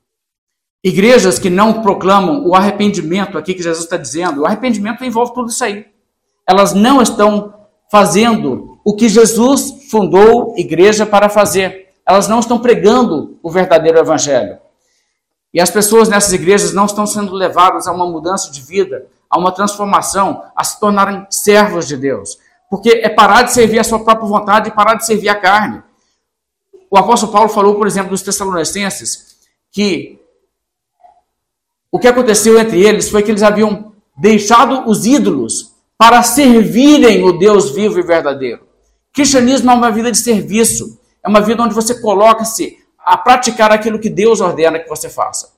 Igrejas que não proclamam o arrependimento aqui que Jesus está dizendo, o arrependimento envolve tudo isso aí. Elas não estão fazendo o que Jesus fundou igreja para fazer. Elas não estão pregando o verdadeiro evangelho. E as pessoas nessas igrejas não estão sendo levadas a uma mudança de vida, a uma transformação, a se tornarem servos de Deus. Porque é parar de servir a sua própria vontade e parar de servir a carne. O apóstolo Paulo falou, por exemplo, dos Tessalonicenses, que o que aconteceu entre eles foi que eles haviam deixado os ídolos para servirem o Deus vivo e verdadeiro. Cristianismo é uma vida de serviço, é uma vida onde você coloca-se a praticar aquilo que Deus ordena que você faça.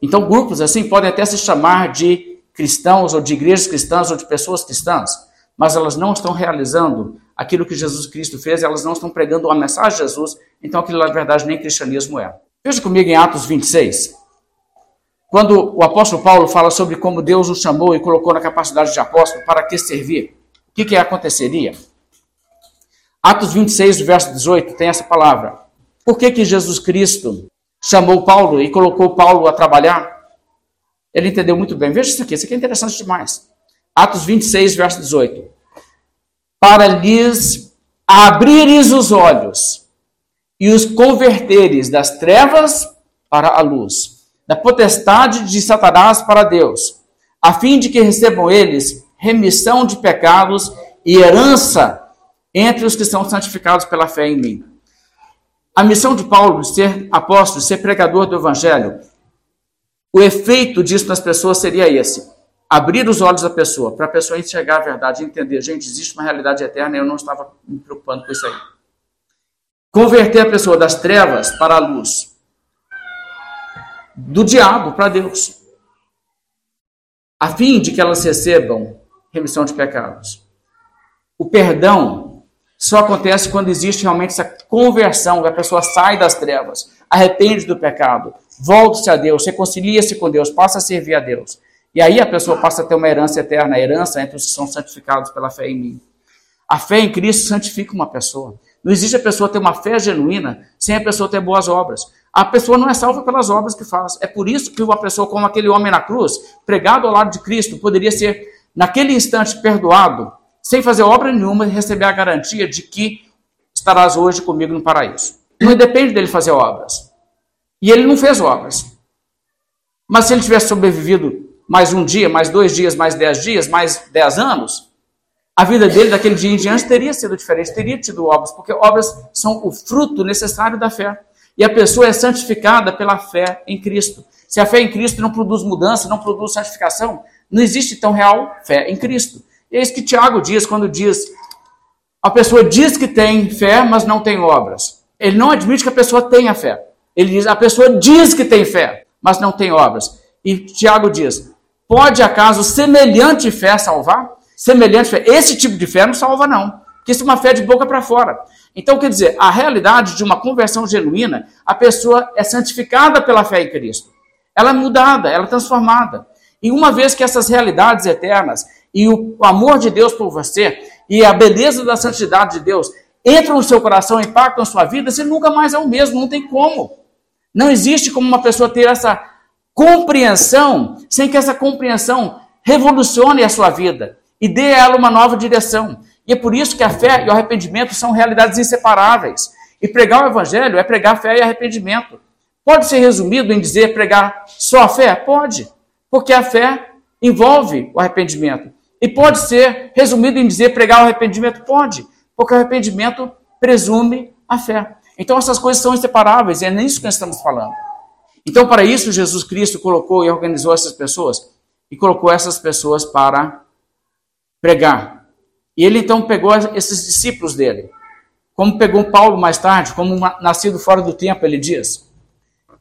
Então, grupos assim podem até se chamar de cristãos, ou de igrejas cristãs, ou de pessoas cristãs, mas elas não estão realizando aquilo que Jesus Cristo fez, elas não estão pregando a mensagem de Jesus, então aquilo na verdade nem cristianismo é. Veja comigo em Atos 26, quando o apóstolo Paulo fala sobre como Deus o chamou e colocou na capacidade de apóstolo para que servir, o que, que aconteceria? Atos 26, verso 18, tem essa palavra. Por que, que Jesus Cristo chamou Paulo e colocou Paulo a trabalhar, Ele entendeu muito bem. Veja isso aqui, isso aqui é interessante demais. Atos 26, verso 18. Para lhes abrires os olhos e os converteres das trevas para a luz, da potestade de Satanás para Deus, a fim de que recebam eles remissão de pecados e herança entre os que são santificados pela fé em mim. A missão de Paulo de ser apóstolo, de ser pregador do evangelho, o efeito disso nas pessoas seria esse: abrir os olhos da pessoa, para a pessoa enxergar a verdade entender, gente, existe uma realidade eterna e eu não estava me preocupando com isso aí. Converter a pessoa das trevas para a luz, do diabo para Deus, a fim de que elas recebam remissão de pecados. O perdão só acontece quando existe realmente essa conversão, a pessoa sai das trevas, arrepende do pecado, volta-se a Deus, reconcilia-se com Deus, passa a servir a Deus. E aí a pessoa passa a ter uma herança eterna, a herança entre os que são santificados pela fé em mim. A fé em Cristo santifica uma pessoa. Não existe a pessoa ter uma fé genuína sem a pessoa ter boas obras. A pessoa não é salva pelas obras que faz. É por isso que uma pessoa como aquele homem na cruz, pregado ao lado de Cristo, poderia ser, naquele instante, perdoado, sem fazer obra nenhuma e receber a garantia de que estarás hoje comigo no paraíso. Não depende dele fazer obras. E ele não fez obras. Mas se ele tivesse sobrevivido mais um dia, mais dois dias, mais dez dias, mais dez anos, a vida dele daquele dia em diante teria sido diferente, teria tido obras, porque obras são o fruto necessário da fé. E a pessoa é santificada pela fé em Cristo. Se a fé em Cristo não produz mudança, não produz santificação, não existe tão real fé em Cristo. E é isso que Tiago diz quando diz: a pessoa diz que tem fé, mas não tem obras. Ele não admite que a pessoa tenha fé. Ele diz: a pessoa diz que tem fé, mas não tem obras. E Tiago diz: pode acaso semelhante fé salvar? Semelhante fé. Esse tipo de fé não salva, não. Porque isso é uma fé de boca para fora. Então, quer dizer, a realidade de uma conversão genuína, a pessoa é santificada pela fé em Cristo. Ela é mudada, ela é transformada. E uma vez que essas realidades eternas e o amor de Deus por você e a beleza da santidade de Deus entram no seu coração, impactam a sua vida, você nunca mais é o mesmo, não tem como. Não existe como uma pessoa ter essa compreensão sem que essa compreensão revolucione a sua vida e dê a ela uma nova direção. E é por isso que a fé e o arrependimento são realidades inseparáveis. E pregar o evangelho é pregar fé e arrependimento. Pode ser resumido em dizer pregar só a fé? Pode, porque a fé envolve o arrependimento. E pode ser resumido em dizer pregar o arrependimento? Pode, porque o arrependimento presume a fé. Então essas coisas são inseparáveis, e é nisso que nós estamos falando. Então, para isso, Jesus Cristo colocou e organizou essas pessoas e colocou essas pessoas para pregar e ele então pegou esses discípulos dele, como pegou Paulo mais tarde, como nascido fora do tempo, ele diz,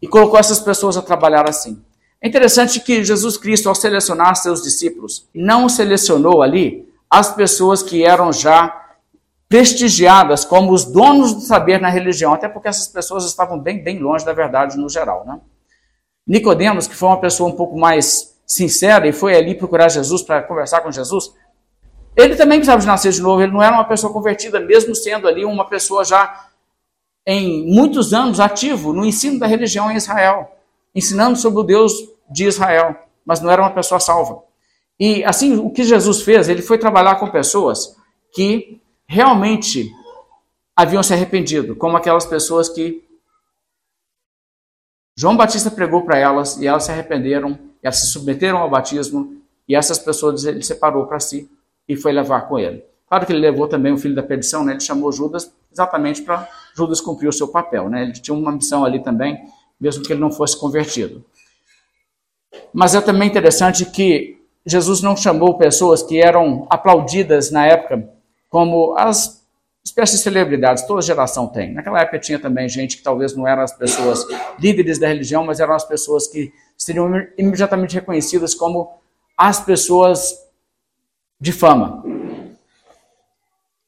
e colocou essas pessoas a trabalhar assim. É interessante que Jesus Cristo, ao selecionar seus discípulos, não selecionou ali as pessoas que eram já prestigiadas como os donos do saber na religião, até porque essas pessoas estavam bem, bem longe da verdade no geral. Né? Nicodemos, que foi uma pessoa um pouco mais sincera e foi ali procurar Jesus para conversar com Jesus, ele também precisava de nascer de novo, ele não era uma pessoa convertida, mesmo sendo ali uma pessoa já em muitos anos ativo no ensino da religião em Israel, ensinando sobre o Deus de Israel, mas não era uma pessoa salva. E assim, o que Jesus fez, ele foi trabalhar com pessoas que realmente haviam se arrependido, como aquelas pessoas que João Batista pregou para elas e elas se arrependeram, elas se submeteram ao batismo e essas pessoas ele separou para si e foi levar com ele. Claro que ele levou também o filho da perdição, né? ele chamou Judas exatamente para Judas cumprir o seu papel. Né? Ele tinha uma missão ali também, mesmo que ele não fosse convertido. Mas é também interessante que Jesus não chamou pessoas que eram aplaudidas na época como as espécies de celebridades, toda geração tem. Naquela época tinha também gente que talvez não eram as pessoas líderes da religião, mas eram as pessoas que seriam imediatamente reconhecidas como as pessoas de fama.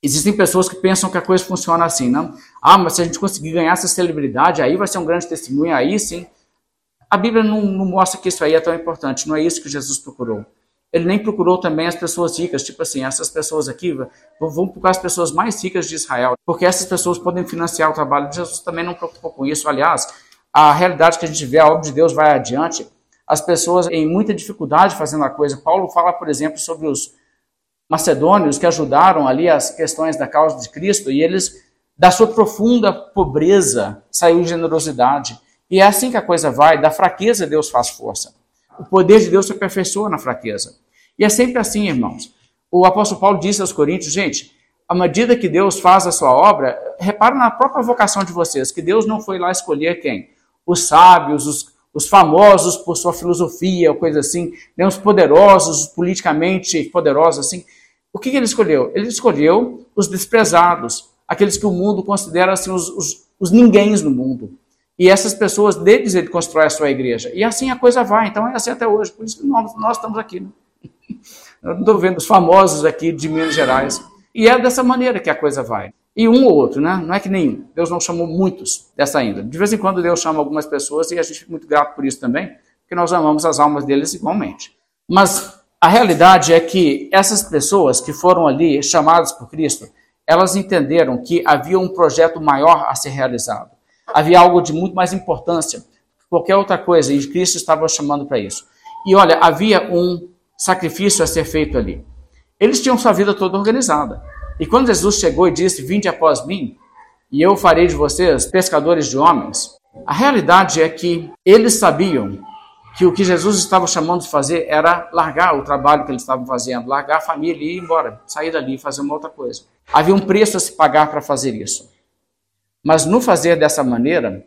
Existem pessoas que pensam que a coisa funciona assim, não? Ah, mas se a gente conseguir ganhar essa celebridade, aí vai ser um grande testemunho, aí sim. A Bíblia não, não mostra que isso aí é tão importante, não é isso que Jesus procurou. Ele nem procurou também as pessoas ricas, tipo assim, essas pessoas aqui, vão procurar as pessoas mais ricas de Israel, porque essas pessoas podem financiar o trabalho Jesus, também não preocupou com isso. Aliás, a realidade que a gente vê, a obra de Deus vai adiante, as pessoas em muita dificuldade fazendo a coisa. Paulo fala, por exemplo, sobre os macedônios que ajudaram ali as questões da causa de Cristo e eles, da sua profunda pobreza, saiu generosidade. E é assim que a coisa vai, da fraqueza Deus faz força. O poder de Deus se aperfeiçoa na fraqueza. E é sempre assim, irmãos. O apóstolo Paulo disse aos Coríntios, gente, à medida que Deus faz a sua obra, repara na própria vocação de vocês, que Deus não foi lá escolher quem? Os sábios, os, os famosos por sua filosofia, coisa assim, né? os poderosos, os politicamente poderosos, assim. O que, que ele escolheu? Ele escolheu os desprezados, aqueles que o mundo considera assim, os, os, os ninguéms no mundo. E essas pessoas, deles ele constrói a sua igreja. E assim a coisa vai. Então é assim até hoje. Por isso que nós, nós estamos aqui. Né? (laughs) Eu estou vendo os famosos aqui de Minas Gerais. E é dessa maneira que a coisa vai. E um ou outro, né? Não é que nenhum. Deus não chamou muitos dessa ainda. De vez em quando Deus chama algumas pessoas e a gente fica muito grato por isso também, porque nós amamos as almas deles igualmente. Mas a realidade é que essas pessoas que foram ali chamadas por Cristo, elas entenderam que havia um projeto maior a ser realizado. Havia algo de muito mais importância que qualquer outra coisa, e Cristo estava chamando para isso. E olha, havia um sacrifício a ser feito ali. Eles tinham sua vida toda organizada. E quando Jesus chegou e disse: Vinde após mim, e eu farei de vocês pescadores de homens, a realidade é que eles sabiam que o que Jesus estava chamando de fazer era largar o trabalho que eles estavam fazendo, largar a família e ir embora, sair dali e fazer uma outra coisa. Havia um preço a se pagar para fazer isso. Mas no fazer dessa maneira,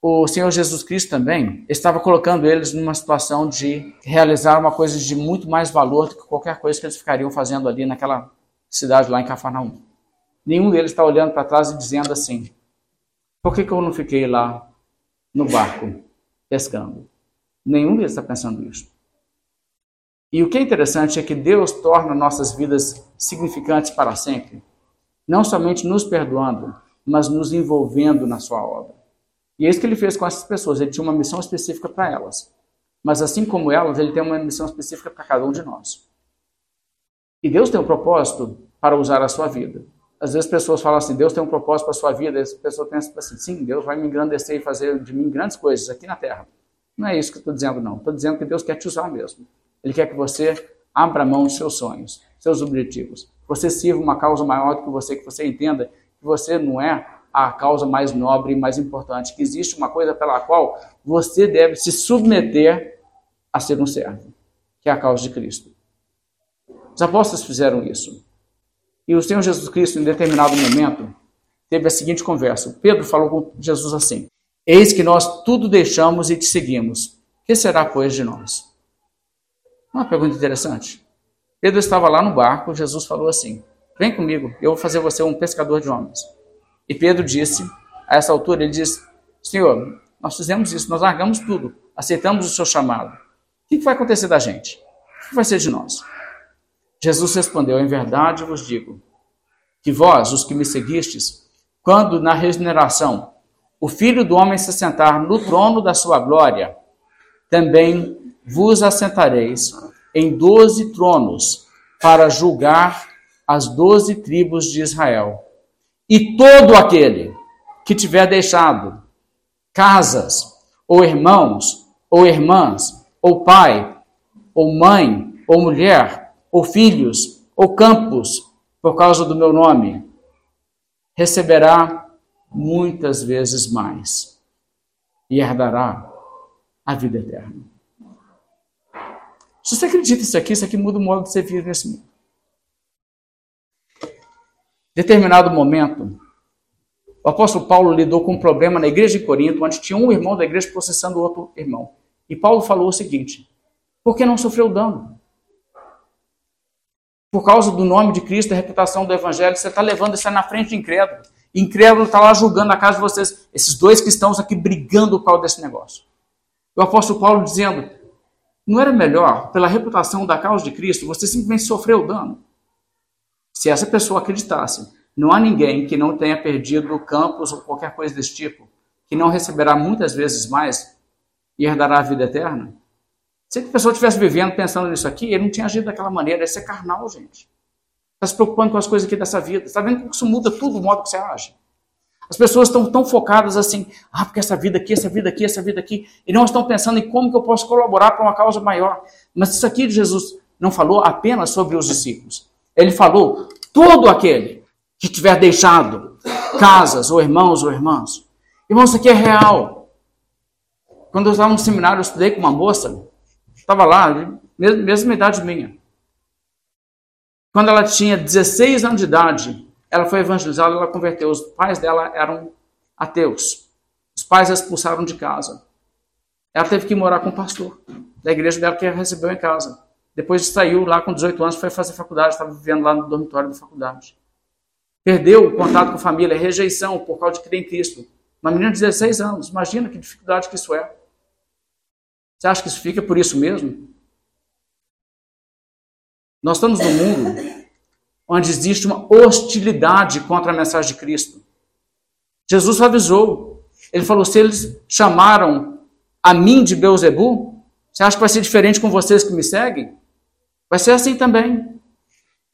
o Senhor Jesus Cristo também estava colocando eles numa situação de realizar uma coisa de muito mais valor do que qualquer coisa que eles ficariam fazendo ali naquela cidade lá em Cafarnaum. Nenhum deles está olhando para trás e dizendo assim: por que, que eu não fiquei lá no barco pescando? Nenhum deles está pensando isso. E o que é interessante é que Deus torna nossas vidas significantes para sempre, não somente nos perdoando, mas nos envolvendo na sua obra. E é isso que ele fez com essas pessoas. Ele tinha uma missão específica para elas. Mas assim como elas, ele tem uma missão específica para cada um de nós. E Deus tem um propósito para usar a sua vida. Às vezes pessoas falam assim, Deus tem um propósito para a sua vida, e as pessoas pensam assim, sim, Deus vai me engrandecer e fazer de mim grandes coisas aqui na terra. Não é isso que eu estou dizendo, não. Estou dizendo que Deus quer te usar mesmo. Ele quer que você abra mão dos seus sonhos, seus objetivos. Você sirva uma causa maior do que você, que você entenda que você não é a causa mais nobre e mais importante, que existe uma coisa pela qual você deve se submeter a ser um servo, que é a causa de Cristo. Os apóstolos fizeram isso. E o Senhor Jesus Cristo, em determinado momento, teve a seguinte conversa. Pedro falou com Jesus assim: Eis que nós tudo deixamos e te seguimos. Que será, pois, de nós? Uma pergunta interessante. Pedro estava lá no barco, Jesus falou assim: Vem comigo, eu vou fazer você um pescador de homens. E Pedro disse, a essa altura, ele disse: Senhor, nós fizemos isso, nós largamos tudo, aceitamos o seu chamado. O que vai acontecer da gente? O que vai ser de nós? Jesus respondeu: Em verdade vos digo que vós, os que me seguistes, quando na regeneração o Filho do Homem se sentar no trono da sua glória, também vos assentareis em doze tronos para julgar as doze tribos de Israel. E todo aquele que tiver deixado casas, ou irmãos, ou irmãs, ou pai, ou mãe, ou mulher, ou filhos, ou campos, por causa do meu nome, receberá muitas vezes mais e herdará a vida eterna. Se você acredita nisso aqui, isso aqui muda o modo de você viver nesse mundo determinado momento, o apóstolo Paulo lidou com um problema na igreja de Corinto, onde tinha um irmão da igreja processando outro irmão. E Paulo falou o seguinte: por que não sofreu dano? Por causa do nome de Cristo, da reputação do evangelho, você está levando isso na frente de incrédulo. Incrédulo está lá julgando a casa de vocês, esses dois cristãos aqui brigando por causa desse negócio. O apóstolo Paulo dizendo: não era melhor, pela reputação da causa de Cristo, você simplesmente sofreu dano? Se essa pessoa acreditasse, não há ninguém que não tenha perdido campos ou qualquer coisa desse tipo, que não receberá muitas vezes mais e herdará a vida eterna. Se a pessoa estivesse vivendo pensando nisso aqui, ele não tinha agido daquela maneira. Isso é carnal, gente. Está se preocupando com as coisas aqui dessa vida. Está vendo que isso muda tudo o modo que você age. As pessoas estão tão focadas assim, ah, porque essa vida aqui, essa vida aqui, essa vida aqui, e não estão pensando em como que eu posso colaborar para uma causa maior. Mas isso aqui Jesus não falou apenas sobre os discípulos. Ele falou todo aquele que tiver deixado casas, ou irmãos ou irmãs. Irmãos, isso aqui é real. Quando eu estava no seminário, eu estudei com uma moça, estava lá, mesma idade minha. Quando ela tinha 16 anos de idade, ela foi evangelizada, ela converteu. Os pais dela eram ateus. Os pais a expulsaram de casa. Ela teve que morar com o pastor da igreja dela que recebeu em casa. Depois saiu lá com 18 anos, foi fazer faculdade, estava vivendo lá no dormitório da faculdade. Perdeu o contato com a família, rejeição por causa de crer em Cristo. Uma menina de 16 anos, imagina que dificuldade que isso é. Você acha que isso fica por isso mesmo? Nós estamos num mundo onde existe uma hostilidade contra a mensagem de Cristo. Jesus avisou. Ele falou: se eles chamaram a mim de Beuzebu, você acha que vai ser diferente com vocês que me seguem? Vai ser assim também.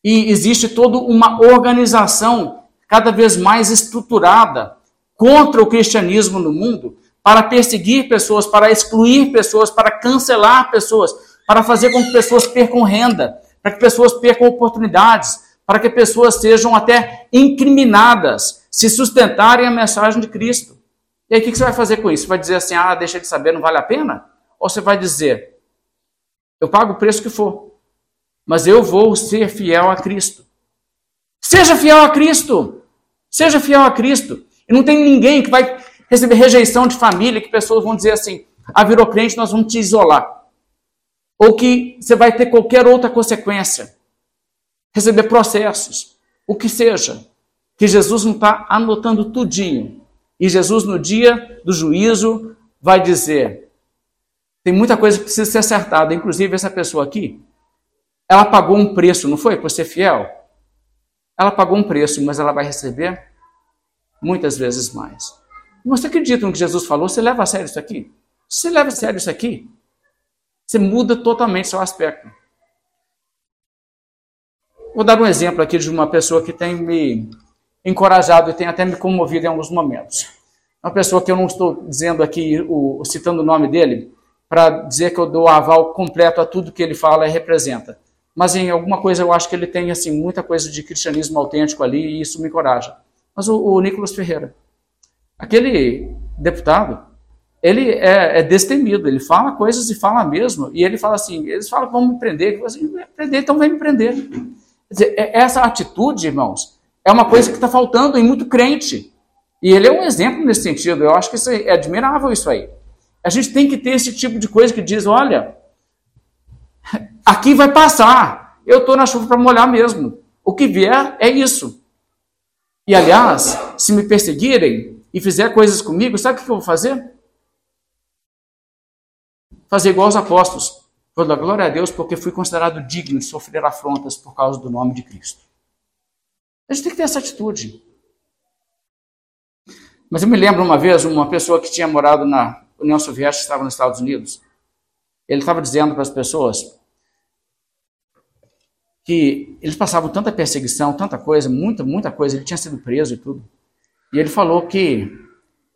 E existe toda uma organização cada vez mais estruturada contra o cristianismo no mundo para perseguir pessoas, para excluir pessoas, para cancelar pessoas, para fazer com que pessoas percam renda, para que pessoas percam oportunidades, para que pessoas sejam até incriminadas se sustentarem a mensagem de Cristo. E aí o que você vai fazer com isso? Você vai dizer assim, ah, deixa de saber, não vale a pena? Ou você vai dizer, eu pago o preço que for, mas eu vou ser fiel a Cristo. Seja fiel a Cristo! Seja fiel a Cristo. E não tem ninguém que vai receber rejeição de família, que pessoas vão dizer assim, ah, virou crente, nós vamos te isolar. Ou que você vai ter qualquer outra consequência receber processos, o que seja. Que Jesus não está anotando tudinho. E Jesus, no dia do juízo, vai dizer: tem muita coisa que precisa ser acertada. Inclusive, essa pessoa aqui, ela pagou um preço, não foi? Por ser fiel? Ela pagou um preço, mas ela vai receber muitas vezes mais. Você acredita no que Jesus falou? Você leva a sério isso aqui? Você leva a sério isso aqui, você muda totalmente seu aspecto. Vou dar um exemplo aqui de uma pessoa que tem me encorajado e tem até me comovido em alguns momentos. Uma pessoa que eu não estou dizendo aqui, o, citando o nome dele, para dizer que eu dou aval completo a tudo que ele fala e representa. Mas em alguma coisa eu acho que ele tem assim muita coisa de cristianismo autêntico ali e isso me encoraja. Mas o, o Nicolas Ferreira, aquele deputado, ele é, é, destemido, ele fala coisas e fala mesmo, e ele fala assim, eles falam vão me prender, eu assim, prender, então vem me prender. Dizer, é, essa atitude, irmãos, é uma coisa que está faltando em muito crente. E ele é um exemplo nesse sentido. Eu acho que isso é admirável isso aí. A gente tem que ter esse tipo de coisa que diz, olha, aqui vai passar. Eu estou na chuva para molhar mesmo. O que vier é isso. E aliás, se me perseguirem e fizer coisas comigo, sabe o que eu vou fazer? Fazer igual aos apóstolos. Vou dar glória a Deus porque fui considerado digno de sofrer afrontas por causa do nome de Cristo. A gente tem que ter essa atitude. Mas eu me lembro uma vez, uma pessoa que tinha morado na União Soviética, estava nos Estados Unidos, ele estava dizendo para as pessoas que eles passavam tanta perseguição, tanta coisa, muita, muita coisa, ele tinha sido preso e tudo. E ele falou que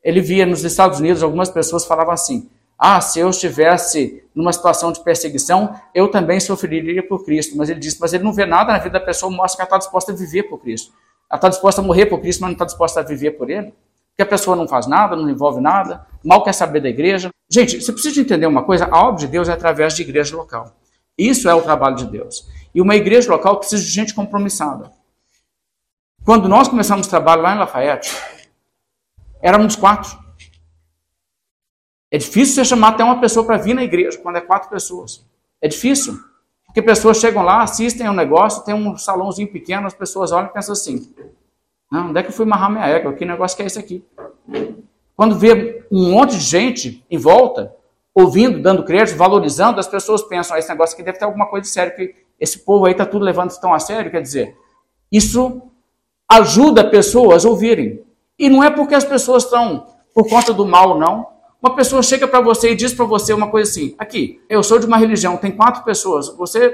ele via nos Estados Unidos algumas pessoas falavam assim: ah, se eu estivesse numa situação de perseguição, eu também sofreria por Cristo. Mas ele disse, mas ele não vê nada na vida da pessoa, mostra que ela está disposta a viver por Cristo. Ela está disposta a morrer por Cristo, mas não está disposta a viver por Ele. Porque a pessoa não faz nada, não envolve nada, mal quer saber da igreja. Gente, você precisa entender uma coisa, a obra de Deus é através de igreja local. Isso é o trabalho de Deus. E uma igreja local precisa de gente compromissada. Quando nós começamos o trabalho lá em Lafayette, éramos quatro. É difícil você chamar até uma pessoa para vir na igreja quando é quatro pessoas. É difícil. Porque pessoas chegam lá, assistem ao negócio, tem um salãozinho pequeno, as pessoas olham e pensam assim: não, onde é que eu fui amarrar minha égua? Que negócio que é esse aqui? Quando vê um monte de gente em volta, ouvindo, dando crédito, valorizando, as pessoas pensam: ah, esse negócio aqui deve ter alguma coisa de sério, que esse povo aí está tudo levando tão a sério. Quer dizer, isso ajuda pessoas a ouvirem. E não é porque as pessoas estão por conta do mal, não. Uma pessoa chega para você e diz para você uma coisa assim: aqui, eu sou de uma religião, tem quatro pessoas. Você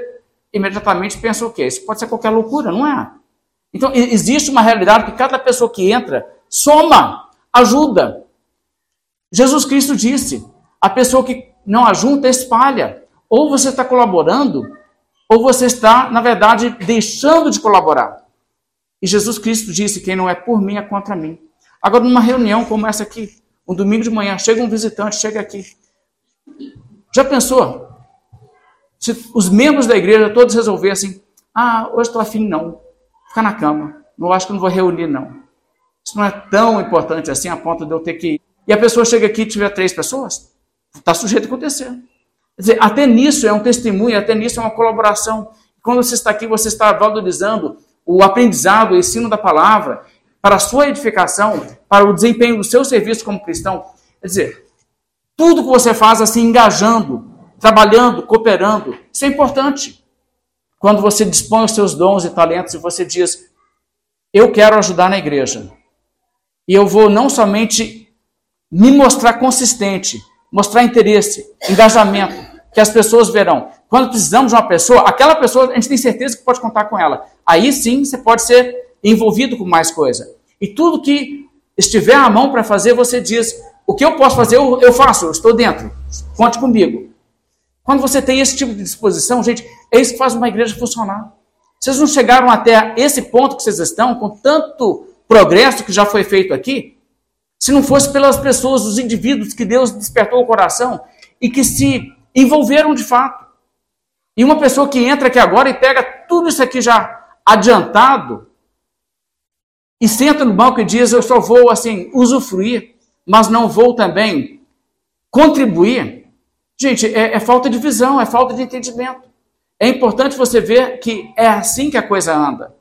imediatamente pensa o quê? Isso pode ser qualquer loucura, não é? Então, existe uma realidade que cada pessoa que entra Soma, ajuda. Jesus Cristo disse: a pessoa que não ajunta, espalha. Ou você está colaborando, ou você está, na verdade, deixando de colaborar. E Jesus Cristo disse: quem não é por mim é contra mim. Agora, numa reunião como essa aqui, um domingo de manhã, chega um visitante, chega aqui. Já pensou? Se os membros da igreja todos resolvessem: ah, hoje estou afim, não. Ficar na cama. Não acho que não vou reunir, não. Isso não é tão importante assim a ponto de eu ter que ir. E a pessoa chega aqui e tiver três pessoas? Está sujeito a acontecer. Quer dizer, até nisso é um testemunho, até nisso é uma colaboração. Quando você está aqui, você está valorizando o aprendizado, o ensino da palavra, para a sua edificação, para o desempenho do seu serviço como cristão. Quer dizer, tudo que você faz assim, engajando, trabalhando, cooperando, isso é importante. Quando você dispõe os seus dons e talentos e você diz, eu quero ajudar na igreja. E eu vou não somente me mostrar consistente, mostrar interesse, engajamento, que as pessoas verão. Quando precisamos de uma pessoa, aquela pessoa a gente tem certeza que pode contar com ela. Aí sim você pode ser envolvido com mais coisa. E tudo que estiver à mão para fazer, você diz: o que eu posso fazer, eu, faço, eu estou dentro. Conte comigo. Quando você tem esse tipo de disposição, gente, é isso que faz uma igreja funcionar. Vocês não chegaram até esse ponto que vocês estão, com tanto progresso que já foi feito aqui, se não fosse pelas pessoas, os indivíduos que Deus despertou o coração e que se envolveram de fato. E uma pessoa que entra aqui agora e pega tudo isso aqui já adiantado e senta no banco e diz: Eu só vou assim usufruir, mas não vou também contribuir. Gente, é, é falta de visão, é falta de entendimento. É importante você ver que é assim que a coisa anda.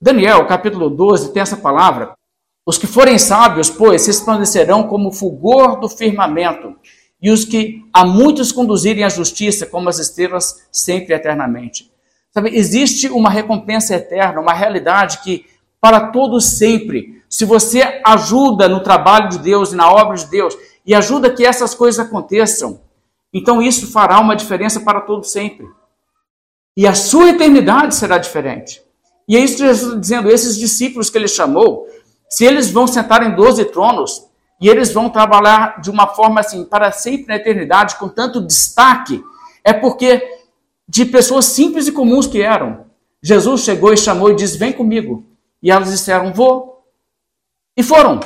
Daniel, capítulo 12, tem essa palavra os que forem sábios, pois, se resplandecerão como o fulgor do firmamento, e os que a muitos conduzirem à justiça, como as estrelas, sempre eternamente. Sabe, existe uma recompensa eterna, uma realidade que, para todos sempre, se você ajuda no trabalho de Deus e na obra de Deus, e ajuda que essas coisas aconteçam, então isso fará uma diferença para todos sempre. E a sua eternidade será diferente. E é isso que Jesus está dizendo, esses discípulos que ele chamou, se eles vão sentar em 12 tronos e eles vão trabalhar de uma forma assim, para sempre na eternidade, com tanto destaque, é porque de pessoas simples e comuns que eram. Jesus chegou e chamou e disse: Vem comigo. E elas disseram: Vou. E foram.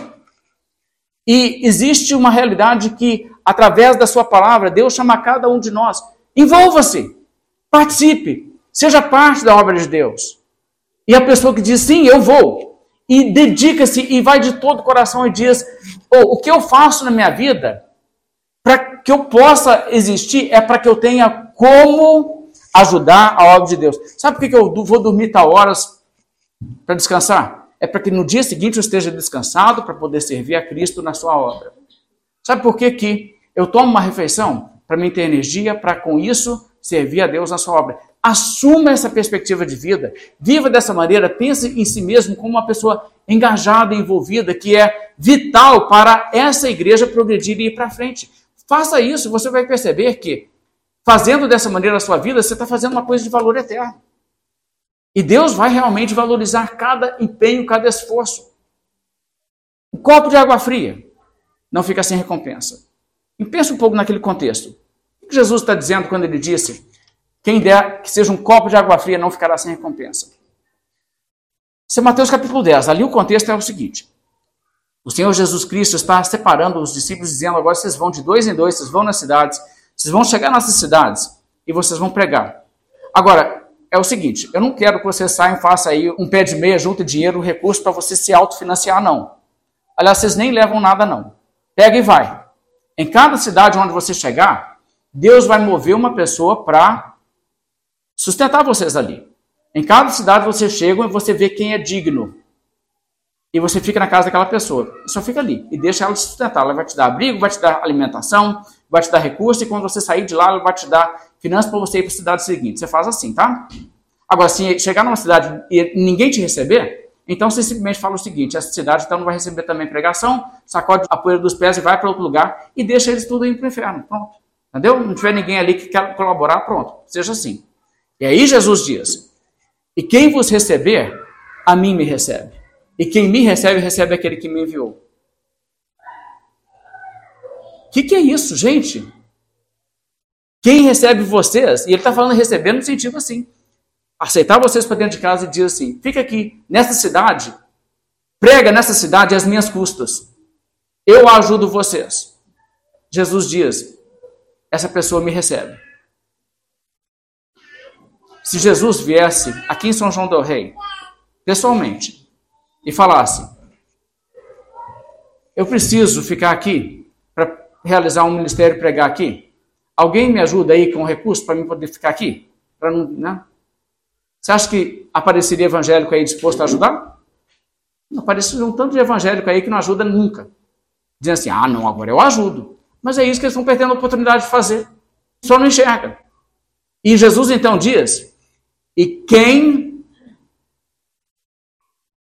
E existe uma realidade que, através da Sua palavra, Deus chama cada um de nós. Envolva-se, participe, seja parte da obra de Deus. E a pessoa que diz: Sim, eu vou, e dedica-se e vai de todo o coração e diz: oh, o que eu faço na minha vida para que eu possa existir é para que eu tenha como ajudar a obra de Deus. Sabe por que eu vou dormir tal horas para descansar? É para que no dia seguinte eu esteja descansado para poder servir a Cristo na sua obra. Sabe por que, que eu tomo uma refeição? Para mim ter energia, para com isso servir a Deus na sua obra. Assuma essa perspectiva de vida, viva dessa maneira, pense em si mesmo como uma pessoa engajada, envolvida, que é vital para essa igreja progredir e ir para frente. Faça isso, você vai perceber que, fazendo dessa maneira a sua vida, você está fazendo uma coisa de valor eterno. E Deus vai realmente valorizar cada empenho, cada esforço. Um copo de água fria não fica sem recompensa. E pense um pouco naquele contexto. O que Jesus está dizendo quando ele disse quem der que seja um copo de água fria não ficará sem recompensa. Isso é Mateus capítulo 10. Ali o contexto é o seguinte: o Senhor Jesus Cristo está separando os discípulos, dizendo: agora vocês vão de dois em dois, vocês vão nas cidades, vocês vão chegar nessas cidades e vocês vão pregar. Agora, é o seguinte: eu não quero que vocês saiam e façam aí um pé de meia, junta dinheiro, recurso para você se autofinanciar, não. Aliás, vocês nem levam nada, não. Pega e vai. Em cada cidade onde você chegar, Deus vai mover uma pessoa para sustentar vocês ali. Em cada cidade você chega e você vê quem é digno. E você fica na casa daquela pessoa. Só fica ali e deixa ela te sustentar. Ela vai te dar abrigo, vai te dar alimentação, vai te dar recurso, e quando você sair de lá, ela vai te dar finanças para você ir para a cidade seguinte. Você faz assim, tá? Agora, se chegar numa cidade e ninguém te receber, então você simplesmente fala o seguinte: essa cidade então não vai receber também pregação, sacode a poeira dos pés e vai para outro lugar e deixa eles tudo indo para o inferno. Pronto. Entendeu? Não tiver ninguém ali que quer colaborar, pronto. Seja assim. E aí Jesus diz: E quem vos receber, a mim me recebe. E quem me recebe, recebe aquele que me enviou. O que, que é isso, gente? Quem recebe vocês, e ele está falando receber no sentido assim, aceitar vocês para dentro de casa e dizer assim: fica aqui, nessa cidade, prega nessa cidade às minhas custas. Eu ajudo vocês. Jesus diz: essa pessoa me recebe. Se Jesus viesse aqui em São João del Rei, pessoalmente, e falasse: Eu preciso ficar aqui realizar um ministério e pregar aqui. Alguém me ajuda aí com recurso para mim poder ficar aqui? Para não, né? Você acha que apareceria evangélico aí disposto a ajudar? Não apareceria um tanto de evangélico aí que não ajuda nunca. Dizendo assim: ah, não, agora eu ajudo. Mas é isso que eles estão perdendo a oportunidade de fazer. Só não enxerga. E Jesus então diz: e quem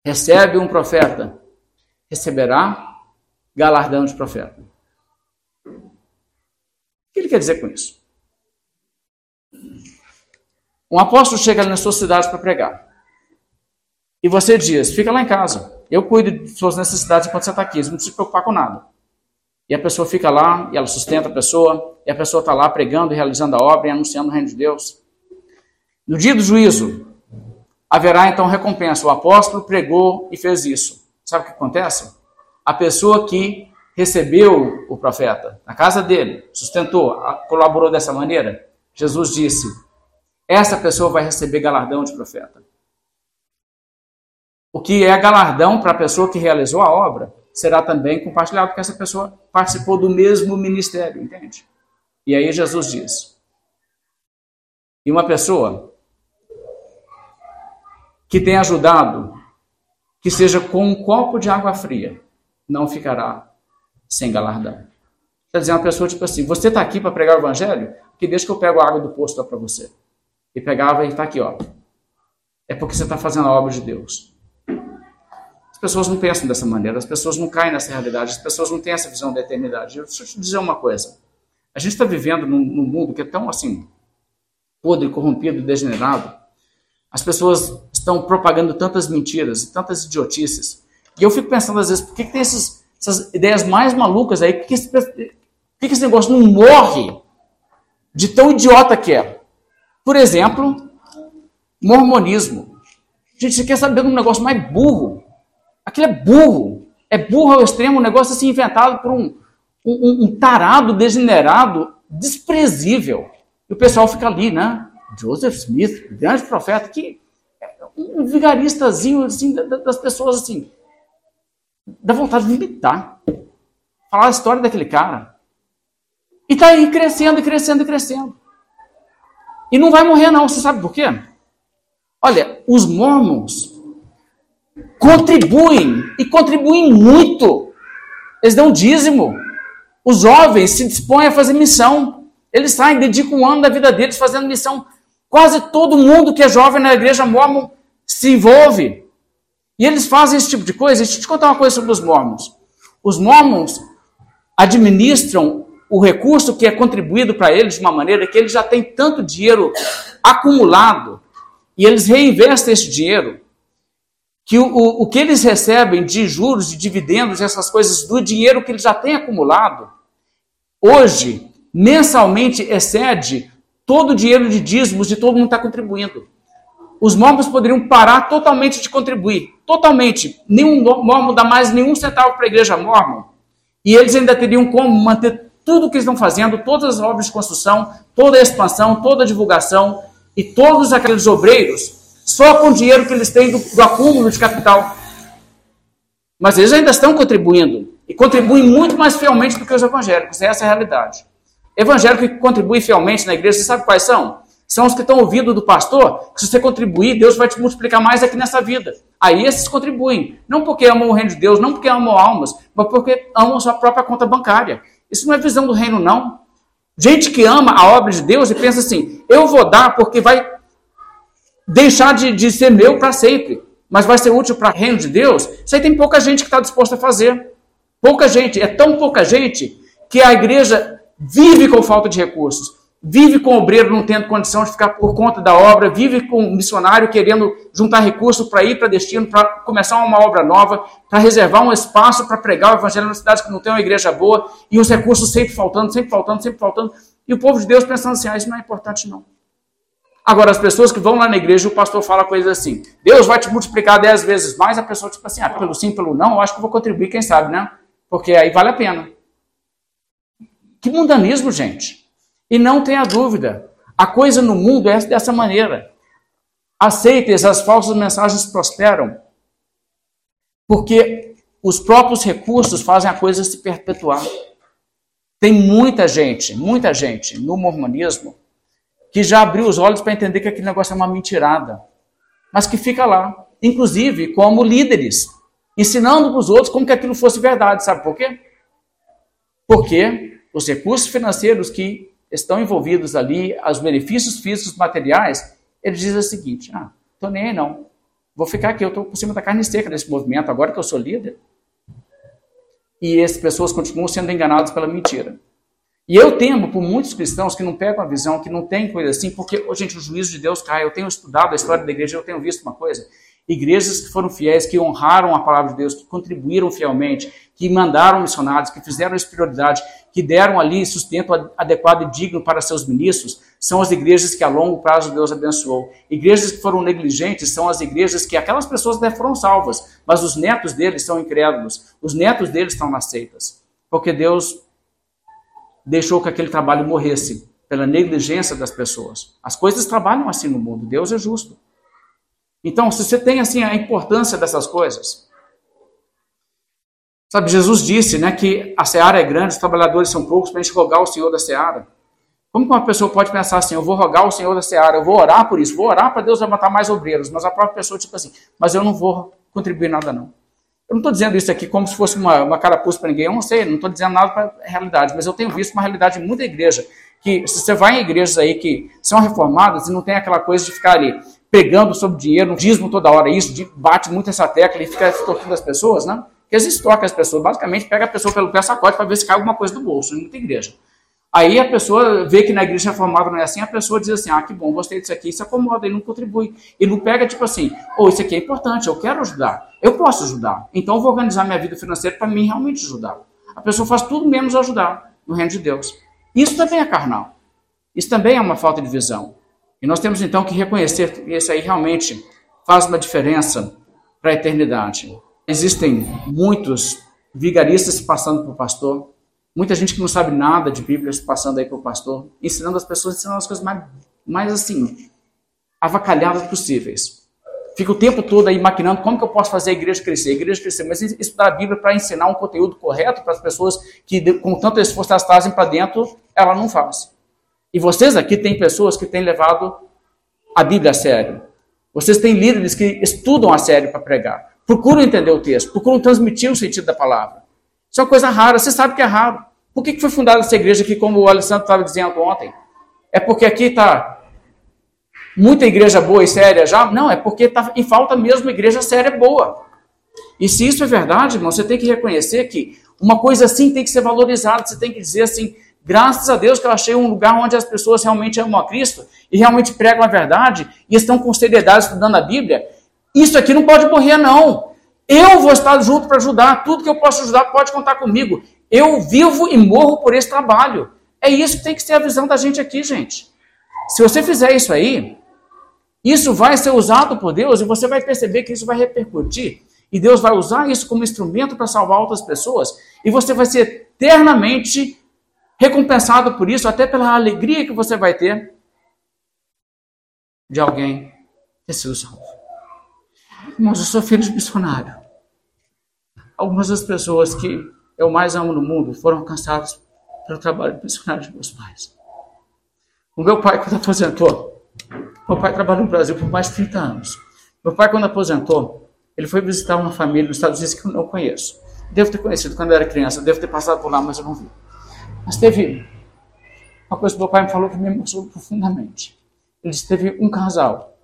recebe um profeta receberá galardão de profeta. O que ele quer dizer com isso? Um apóstolo chega ali na sua cidade para pregar. E você diz: fica lá em casa. Eu cuido de suas necessidades enquanto você está aqui. Você não precisa se preocupar com nada. E a pessoa fica lá, e ela sustenta a pessoa, e a pessoa está lá pregando e realizando a obra e anunciando o reino de Deus. No dia do juízo, haverá então recompensa. O apóstolo pregou e fez isso. Sabe o que acontece? A pessoa que recebeu o profeta na casa dele, sustentou, colaborou dessa maneira, Jesus disse: essa pessoa vai receber galardão de profeta. O que é galardão para a pessoa que realizou a obra será também compartilhado, porque essa pessoa participou do mesmo ministério, entende? E aí Jesus diz: e uma pessoa que tem ajudado, que seja com um copo de água fria, não ficará sem galardão. Quer dizer, uma pessoa tipo assim, você está aqui para pregar o evangelho? Que deixa que eu pego a água do poço para você. E pegava e está aqui, ó. É porque você está fazendo a obra de Deus pessoas não pensam dessa maneira, as pessoas não caem nessa realidade, as pessoas não têm essa visão da eternidade. Deixa eu te dizer uma coisa. A gente está vivendo num, num, mundo que é tão assim, podre, corrompido, degenerado. As pessoas estão propagando tantas mentiras e tantas idiotices. E eu fico pensando às vezes, por que, que tem esses, essas ideias mais malucas aí? Por que, que esse negócio não morre de tão idiota que é? Por exemplo, mormonismo. Gente, você quer saber de um negócio mais burro? Aquilo é burro. É burro ao extremo, um negócio assim inventado por um, um, um tarado, degenerado, desprezível. E o pessoal fica ali, né? Joseph Smith, grande profeta, que é um vigaristazinho assim, das pessoas assim, dá vontade de imitar. Falar a história daquele cara. E tá aí crescendo, e crescendo, e crescendo. E não vai morrer, não. Você sabe por quê? Olha, os mormons contribuem e contribuem muito. Eles dão dízimo. Os jovens se dispõem a fazer missão. Eles saem, dedicam um ano da vida deles fazendo missão. Quase todo mundo que é jovem na igreja mormon se envolve. E eles fazem esse tipo de coisa. Deixa eu te contar uma coisa sobre os mormons. Os mormons administram o recurso que é contribuído para eles de uma maneira que eles já têm tanto dinheiro acumulado e eles reinvestem esse dinheiro que o, o, o que eles recebem de juros, de dividendos, essas coisas, do dinheiro que eles já têm acumulado, hoje, mensalmente, excede todo o dinheiro de dízimos de todo mundo está contribuindo. Os mormons poderiam parar totalmente de contribuir, totalmente. Nenhum mormon dá mais nenhum centavo para a igreja mormon. E eles ainda teriam como manter tudo o que estão fazendo, todas as obras de construção, toda a expansão, toda a divulgação e todos aqueles obreiros só com o dinheiro que eles têm do, do acúmulo de capital. Mas eles ainda estão contribuindo. E contribuem muito mais fielmente do que os evangélicos. Essa é a realidade. Evangélico que contribui fielmente na igreja, você sabe quais são? São os que estão ouvindo do pastor, que se você contribuir, Deus vai te multiplicar mais aqui nessa vida. Aí esses contribuem. Não porque amam o reino de Deus, não porque amam almas, mas porque amam a sua própria conta bancária. Isso não é visão do reino, não. Gente que ama a obra de Deus e pensa assim: eu vou dar porque vai deixar de, de ser meu para sempre, mas vai ser útil para o reino de Deus, isso aí tem pouca gente que está disposta a fazer. Pouca gente, é tão pouca gente que a igreja vive com falta de recursos. Vive com o obreiro não tendo condição de ficar por conta da obra, vive com missionário querendo juntar recursos para ir para destino, para começar uma obra nova, para reservar um espaço para pregar o evangelho na cidade que não tem uma igreja boa, e os recursos sempre faltando, sempre faltando, sempre faltando. E o povo de Deus pensando assim, ah, isso não é importante não. Agora, as pessoas que vão lá na igreja, o pastor fala coisas assim, Deus vai te multiplicar dez vezes mais, a pessoa tipo assim, ah, pelo sim, pelo não, eu acho que vou contribuir, quem sabe, né? Porque aí vale a pena. Que mundanismo, gente. E não tenha dúvida, a coisa no mundo é dessa maneira. Aceites, as falsas mensagens prosperam, porque os próprios recursos fazem a coisa se perpetuar. Tem muita gente, muita gente no mormonismo que já abriu os olhos para entender que aquele negócio é uma mentirada, mas que fica lá, inclusive como líderes, ensinando para os outros como que aquilo fosse verdade. Sabe por quê? Porque os recursos financeiros que estão envolvidos ali, os benefícios físicos materiais, ele diz o seguinte: ah, tô nem aí não. Vou ficar aqui, eu estou por cima da carne seca desse movimento, agora que eu sou líder. E essas pessoas continuam sendo enganadas pela mentira. E eu temo por muitos cristãos que não pegam a visão, que não tem coisa assim, porque, oh, gente, o juízo de Deus cai. Eu tenho estudado a história da igreja, eu tenho visto uma coisa. Igrejas que foram fiéis, que honraram a palavra de Deus, que contribuíram fielmente, que mandaram missionários, que fizeram isso prioridade, que deram ali sustento adequado e digno para seus ministros, são as igrejas que a longo prazo Deus abençoou. Igrejas que foram negligentes são as igrejas que aquelas pessoas até foram salvas, mas os netos deles são incrédulos, os netos deles estão nas seitas, porque Deus deixou que aquele trabalho morresse pela negligência das pessoas. As coisas trabalham assim no mundo, Deus é justo. Então, se você tem assim a importância dessas coisas, Sabe, Jesus disse né, que a seara é grande, os trabalhadores são poucos, para a gente rogar o Senhor da seara. Como uma pessoa pode pensar assim, eu vou rogar o Senhor da seara, eu vou orar por isso, vou orar para Deus levantar mais obreiros, mas a própria pessoa, tipo assim, mas eu não vou contribuir nada não. Eu não estou dizendo isso aqui como se fosse uma, uma carapuça para ninguém, eu não sei, não estou dizendo nada para a realidade, mas eu tenho visto uma realidade de muita igreja, que se você vai em igrejas aí que são reformadas e não tem aquela coisa de ficar ali pegando sobre dinheiro, no dízimo toda hora, isso, bate muito essa tecla e fica extorquindo as pessoas, né? Porque eles extorcam as pessoas, basicamente pega a pessoa pelo pé sacode para ver se cai alguma coisa do bolso, em muita igreja. Aí a pessoa vê que na igreja reformada não é assim, a pessoa diz assim, ah, que bom, gostei disso aqui, se acomoda, e não contribui. E não pega tipo assim, ou oh, isso aqui é importante, eu quero ajudar, eu posso ajudar, então eu vou organizar minha vida financeira para mim realmente ajudar. A pessoa faz tudo menos ajudar no reino de Deus. Isso também é carnal. Isso também é uma falta de visão. E nós temos então que reconhecer que isso aí realmente faz uma diferença para a eternidade. Existem muitos vigaristas passando por pastor, muita gente que não sabe nada de Bíblia passando aí por pastor, ensinando as pessoas, ensinando as coisas mais, mais assim, avacalhadas possíveis. Fica o tempo todo aí maquinando como que eu posso fazer a igreja crescer, a igreja crescer, mas estudar a Bíblia para ensinar um conteúdo correto para as pessoas que com tanto esforço elas trazem para dentro, ela não faz. E vocês aqui têm pessoas que têm levado a Bíblia a sério. Vocês têm líderes que estudam a sério para pregar procuram entender o texto, procuram transmitir o sentido da palavra. Isso é uma coisa rara, você sabe que é raro. Por que foi fundada essa igreja aqui, como o Alessandro estava dizendo ontem? É porque aqui está muita igreja boa e séria já? Não, é porque está em falta mesmo igreja séria boa. E se isso é verdade, irmão, você tem que reconhecer que uma coisa assim tem que ser valorizada. Você tem que dizer assim, graças a Deus que eu achei um lugar onde as pessoas realmente amam a Cristo e realmente pregam a verdade e estão com seriedade estudando a Bíblia isso aqui não pode morrer, não. Eu vou estar junto para ajudar. Tudo que eu posso ajudar pode contar comigo. Eu vivo e morro por esse trabalho. É isso que tem que ser a visão da gente aqui, gente. Se você fizer isso aí, isso vai ser usado por Deus e você vai perceber que isso vai repercutir. E Deus vai usar isso como instrumento para salvar outras pessoas. E você vai ser eternamente recompensado por isso, até pela alegria que você vai ter de alguém ter sido salvo. Irmãos, eu sou filho de missionário. Algumas das pessoas que eu mais amo no mundo foram alcançadas pelo trabalho de missionário de meus pais. O meu pai, quando aposentou, meu pai trabalhou no Brasil por mais de 30 anos. Meu pai, quando aposentou, ele foi visitar uma família nos Estados Unidos que eu não conheço. Devo ter conhecido quando era criança, devo ter passado por lá, mas eu não vi. Mas teve uma coisa que meu pai me falou que me emocionou profundamente. Ele disse teve um casal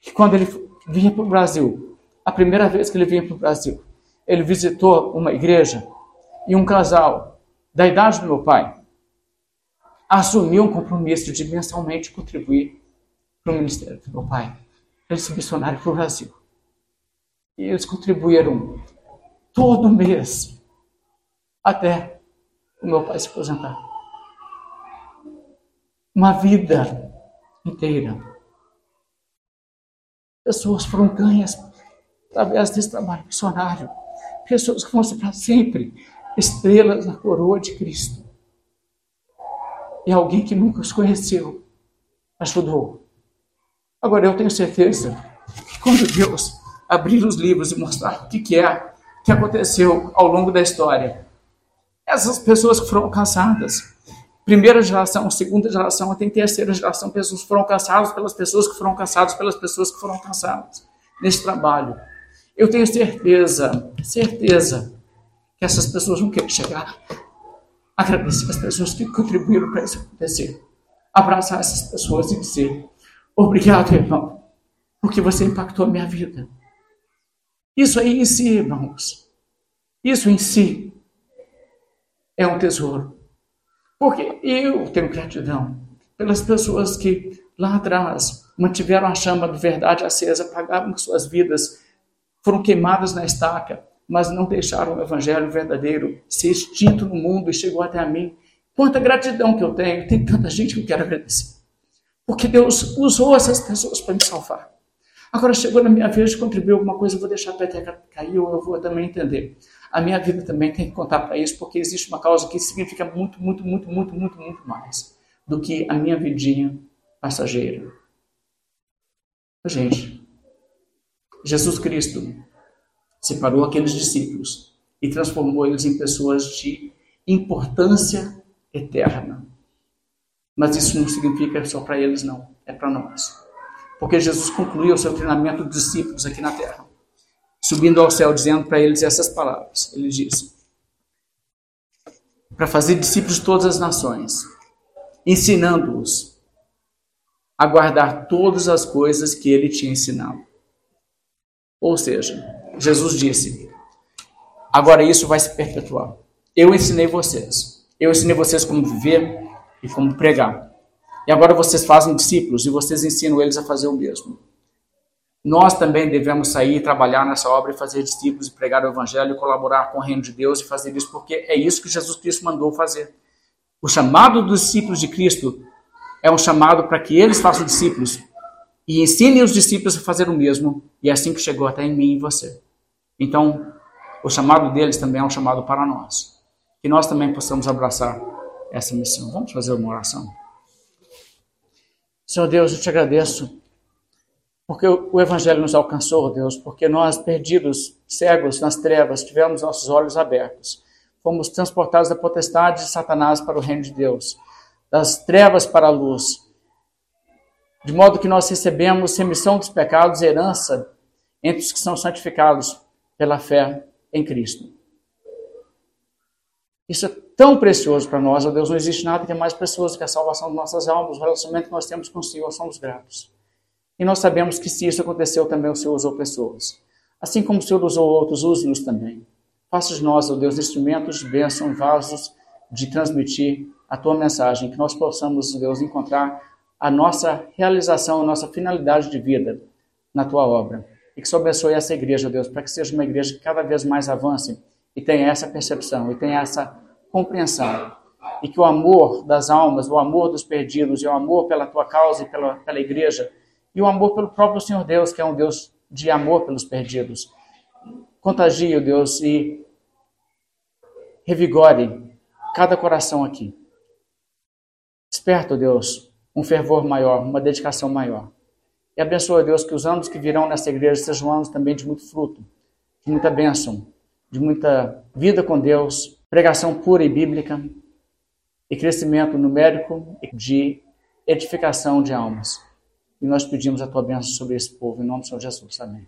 que quando ele vinha para o Brasil, a primeira vez que ele vinha para o Brasil, ele visitou uma igreja e um casal da idade do meu pai assumir um compromisso de mensalmente contribuir para o ministério do meu pai, para esse missionário para o Brasil. E eles contribuíram todo mês até o meu pai se aposentar. Uma vida inteira. Pessoas foram ganhas através desse trabalho missionário. Pessoas que vão ser para sempre estrelas na coroa de Cristo. E alguém que nunca os conheceu ajudou. Agora eu tenho certeza que quando Deus abrir os livros e mostrar o que, que é que aconteceu ao longo da história, essas pessoas que foram alcançadas, primeira geração, segunda geração, até terceira geração, pessoas foram alcançadas pelas pessoas que foram alcançadas pelas pessoas que foram alcançadas nesse trabalho. Eu tenho certeza, certeza, que essas pessoas vão querer chegar, agradecer as pessoas que contribuíram para isso acontecer, abraçar essas pessoas e dizer: Obrigado, irmão, porque você impactou a minha vida. Isso aí em si, irmãos, isso em si é um tesouro. Porque eu tenho gratidão pelas pessoas que lá atrás mantiveram a chama de verdade acesa, pagaram com suas vidas, foram queimadas na estaca, mas não deixaram o evangelho verdadeiro ser extinto no mundo e chegou até a mim. Quanta gratidão que eu tenho, tem tanta gente que eu quero agradecer. Porque Deus usou essas pessoas para me salvar. Agora chegou na minha vez de contribuir alguma coisa, eu vou deixar a peteca cair ou eu vou também entender. A minha vida também tem que contar para isso, porque existe uma causa que significa muito, muito, muito, muito, muito, muito mais do que a minha vidinha passageira. Gente, Jesus Cristo separou aqueles discípulos e transformou eles em pessoas de importância eterna. Mas isso não significa só para eles, não, é para nós. Porque Jesus concluiu o seu treinamento dos discípulos aqui na terra, subindo ao céu, dizendo para eles essas palavras. Ele disse: Para fazer discípulos de todas as nações, ensinando-os a guardar todas as coisas que ele tinha ensinado. Ou seja, Jesus disse: Agora isso vai se perpetuar. Eu ensinei vocês. Eu ensinei vocês como viver e como pregar. E agora vocês fazem discípulos e vocês ensinam eles a fazer o mesmo. Nós também devemos sair e trabalhar nessa obra e fazer discípulos e pregar o evangelho colaborar com o reino de Deus e fazer isso porque é isso que Jesus Cristo mandou fazer. O chamado dos discípulos de Cristo é um chamado para que eles façam discípulos e ensinem os discípulos a fazer o mesmo, e é assim que chegou até em mim e você. Então, o chamado deles também é um chamado para nós. Que nós também possamos abraçar essa missão. Vamos fazer uma oração. Senhor Deus, eu te agradeço porque o Evangelho nos alcançou, Deus, porque nós, perdidos, cegos nas trevas, tivemos nossos olhos abertos. Fomos transportados da potestade de Satanás para o reino de Deus, das trevas para a luz, de modo que nós recebemos remissão dos pecados herança entre os que são santificados pela fé em Cristo. Isso é tão precioso para nós, ó Deus, não existe nada que é mais precioso que a salvação de nossas almas, o relacionamento que nós temos com o Senhor, somos gratos. E nós sabemos que se isso aconteceu, também o Senhor usou pessoas. Assim como o Senhor usou outros, use-nos também. Faça de nós, ó Deus, instrumentos de bênção, vasos de transmitir a Tua mensagem, que nós possamos, Deus, encontrar a nossa realização, a nossa finalidade de vida na Tua obra. E que Senhor abençoe essa igreja, Deus, para que seja uma igreja que cada vez mais avance e tenha essa percepção, e tenha essa compreensão. E que o amor das almas, o amor dos perdidos, e o amor pela tua causa e pela, pela igreja, e o amor pelo próprio Senhor Deus, que é um Deus de amor pelos perdidos, contagie, Deus, e revigore cada coração aqui. Desperta, Deus, um fervor maior, uma dedicação maior. E abençoa, Deus, que os anos que virão nessa igreja sejam anos também de muito fruto, de muita bênção, de muita vida com Deus, pregação pura e bíblica, e crescimento numérico de edificação de almas. E nós pedimos a tua bênção sobre esse povo, em nome do Senhor Jesus. Amém.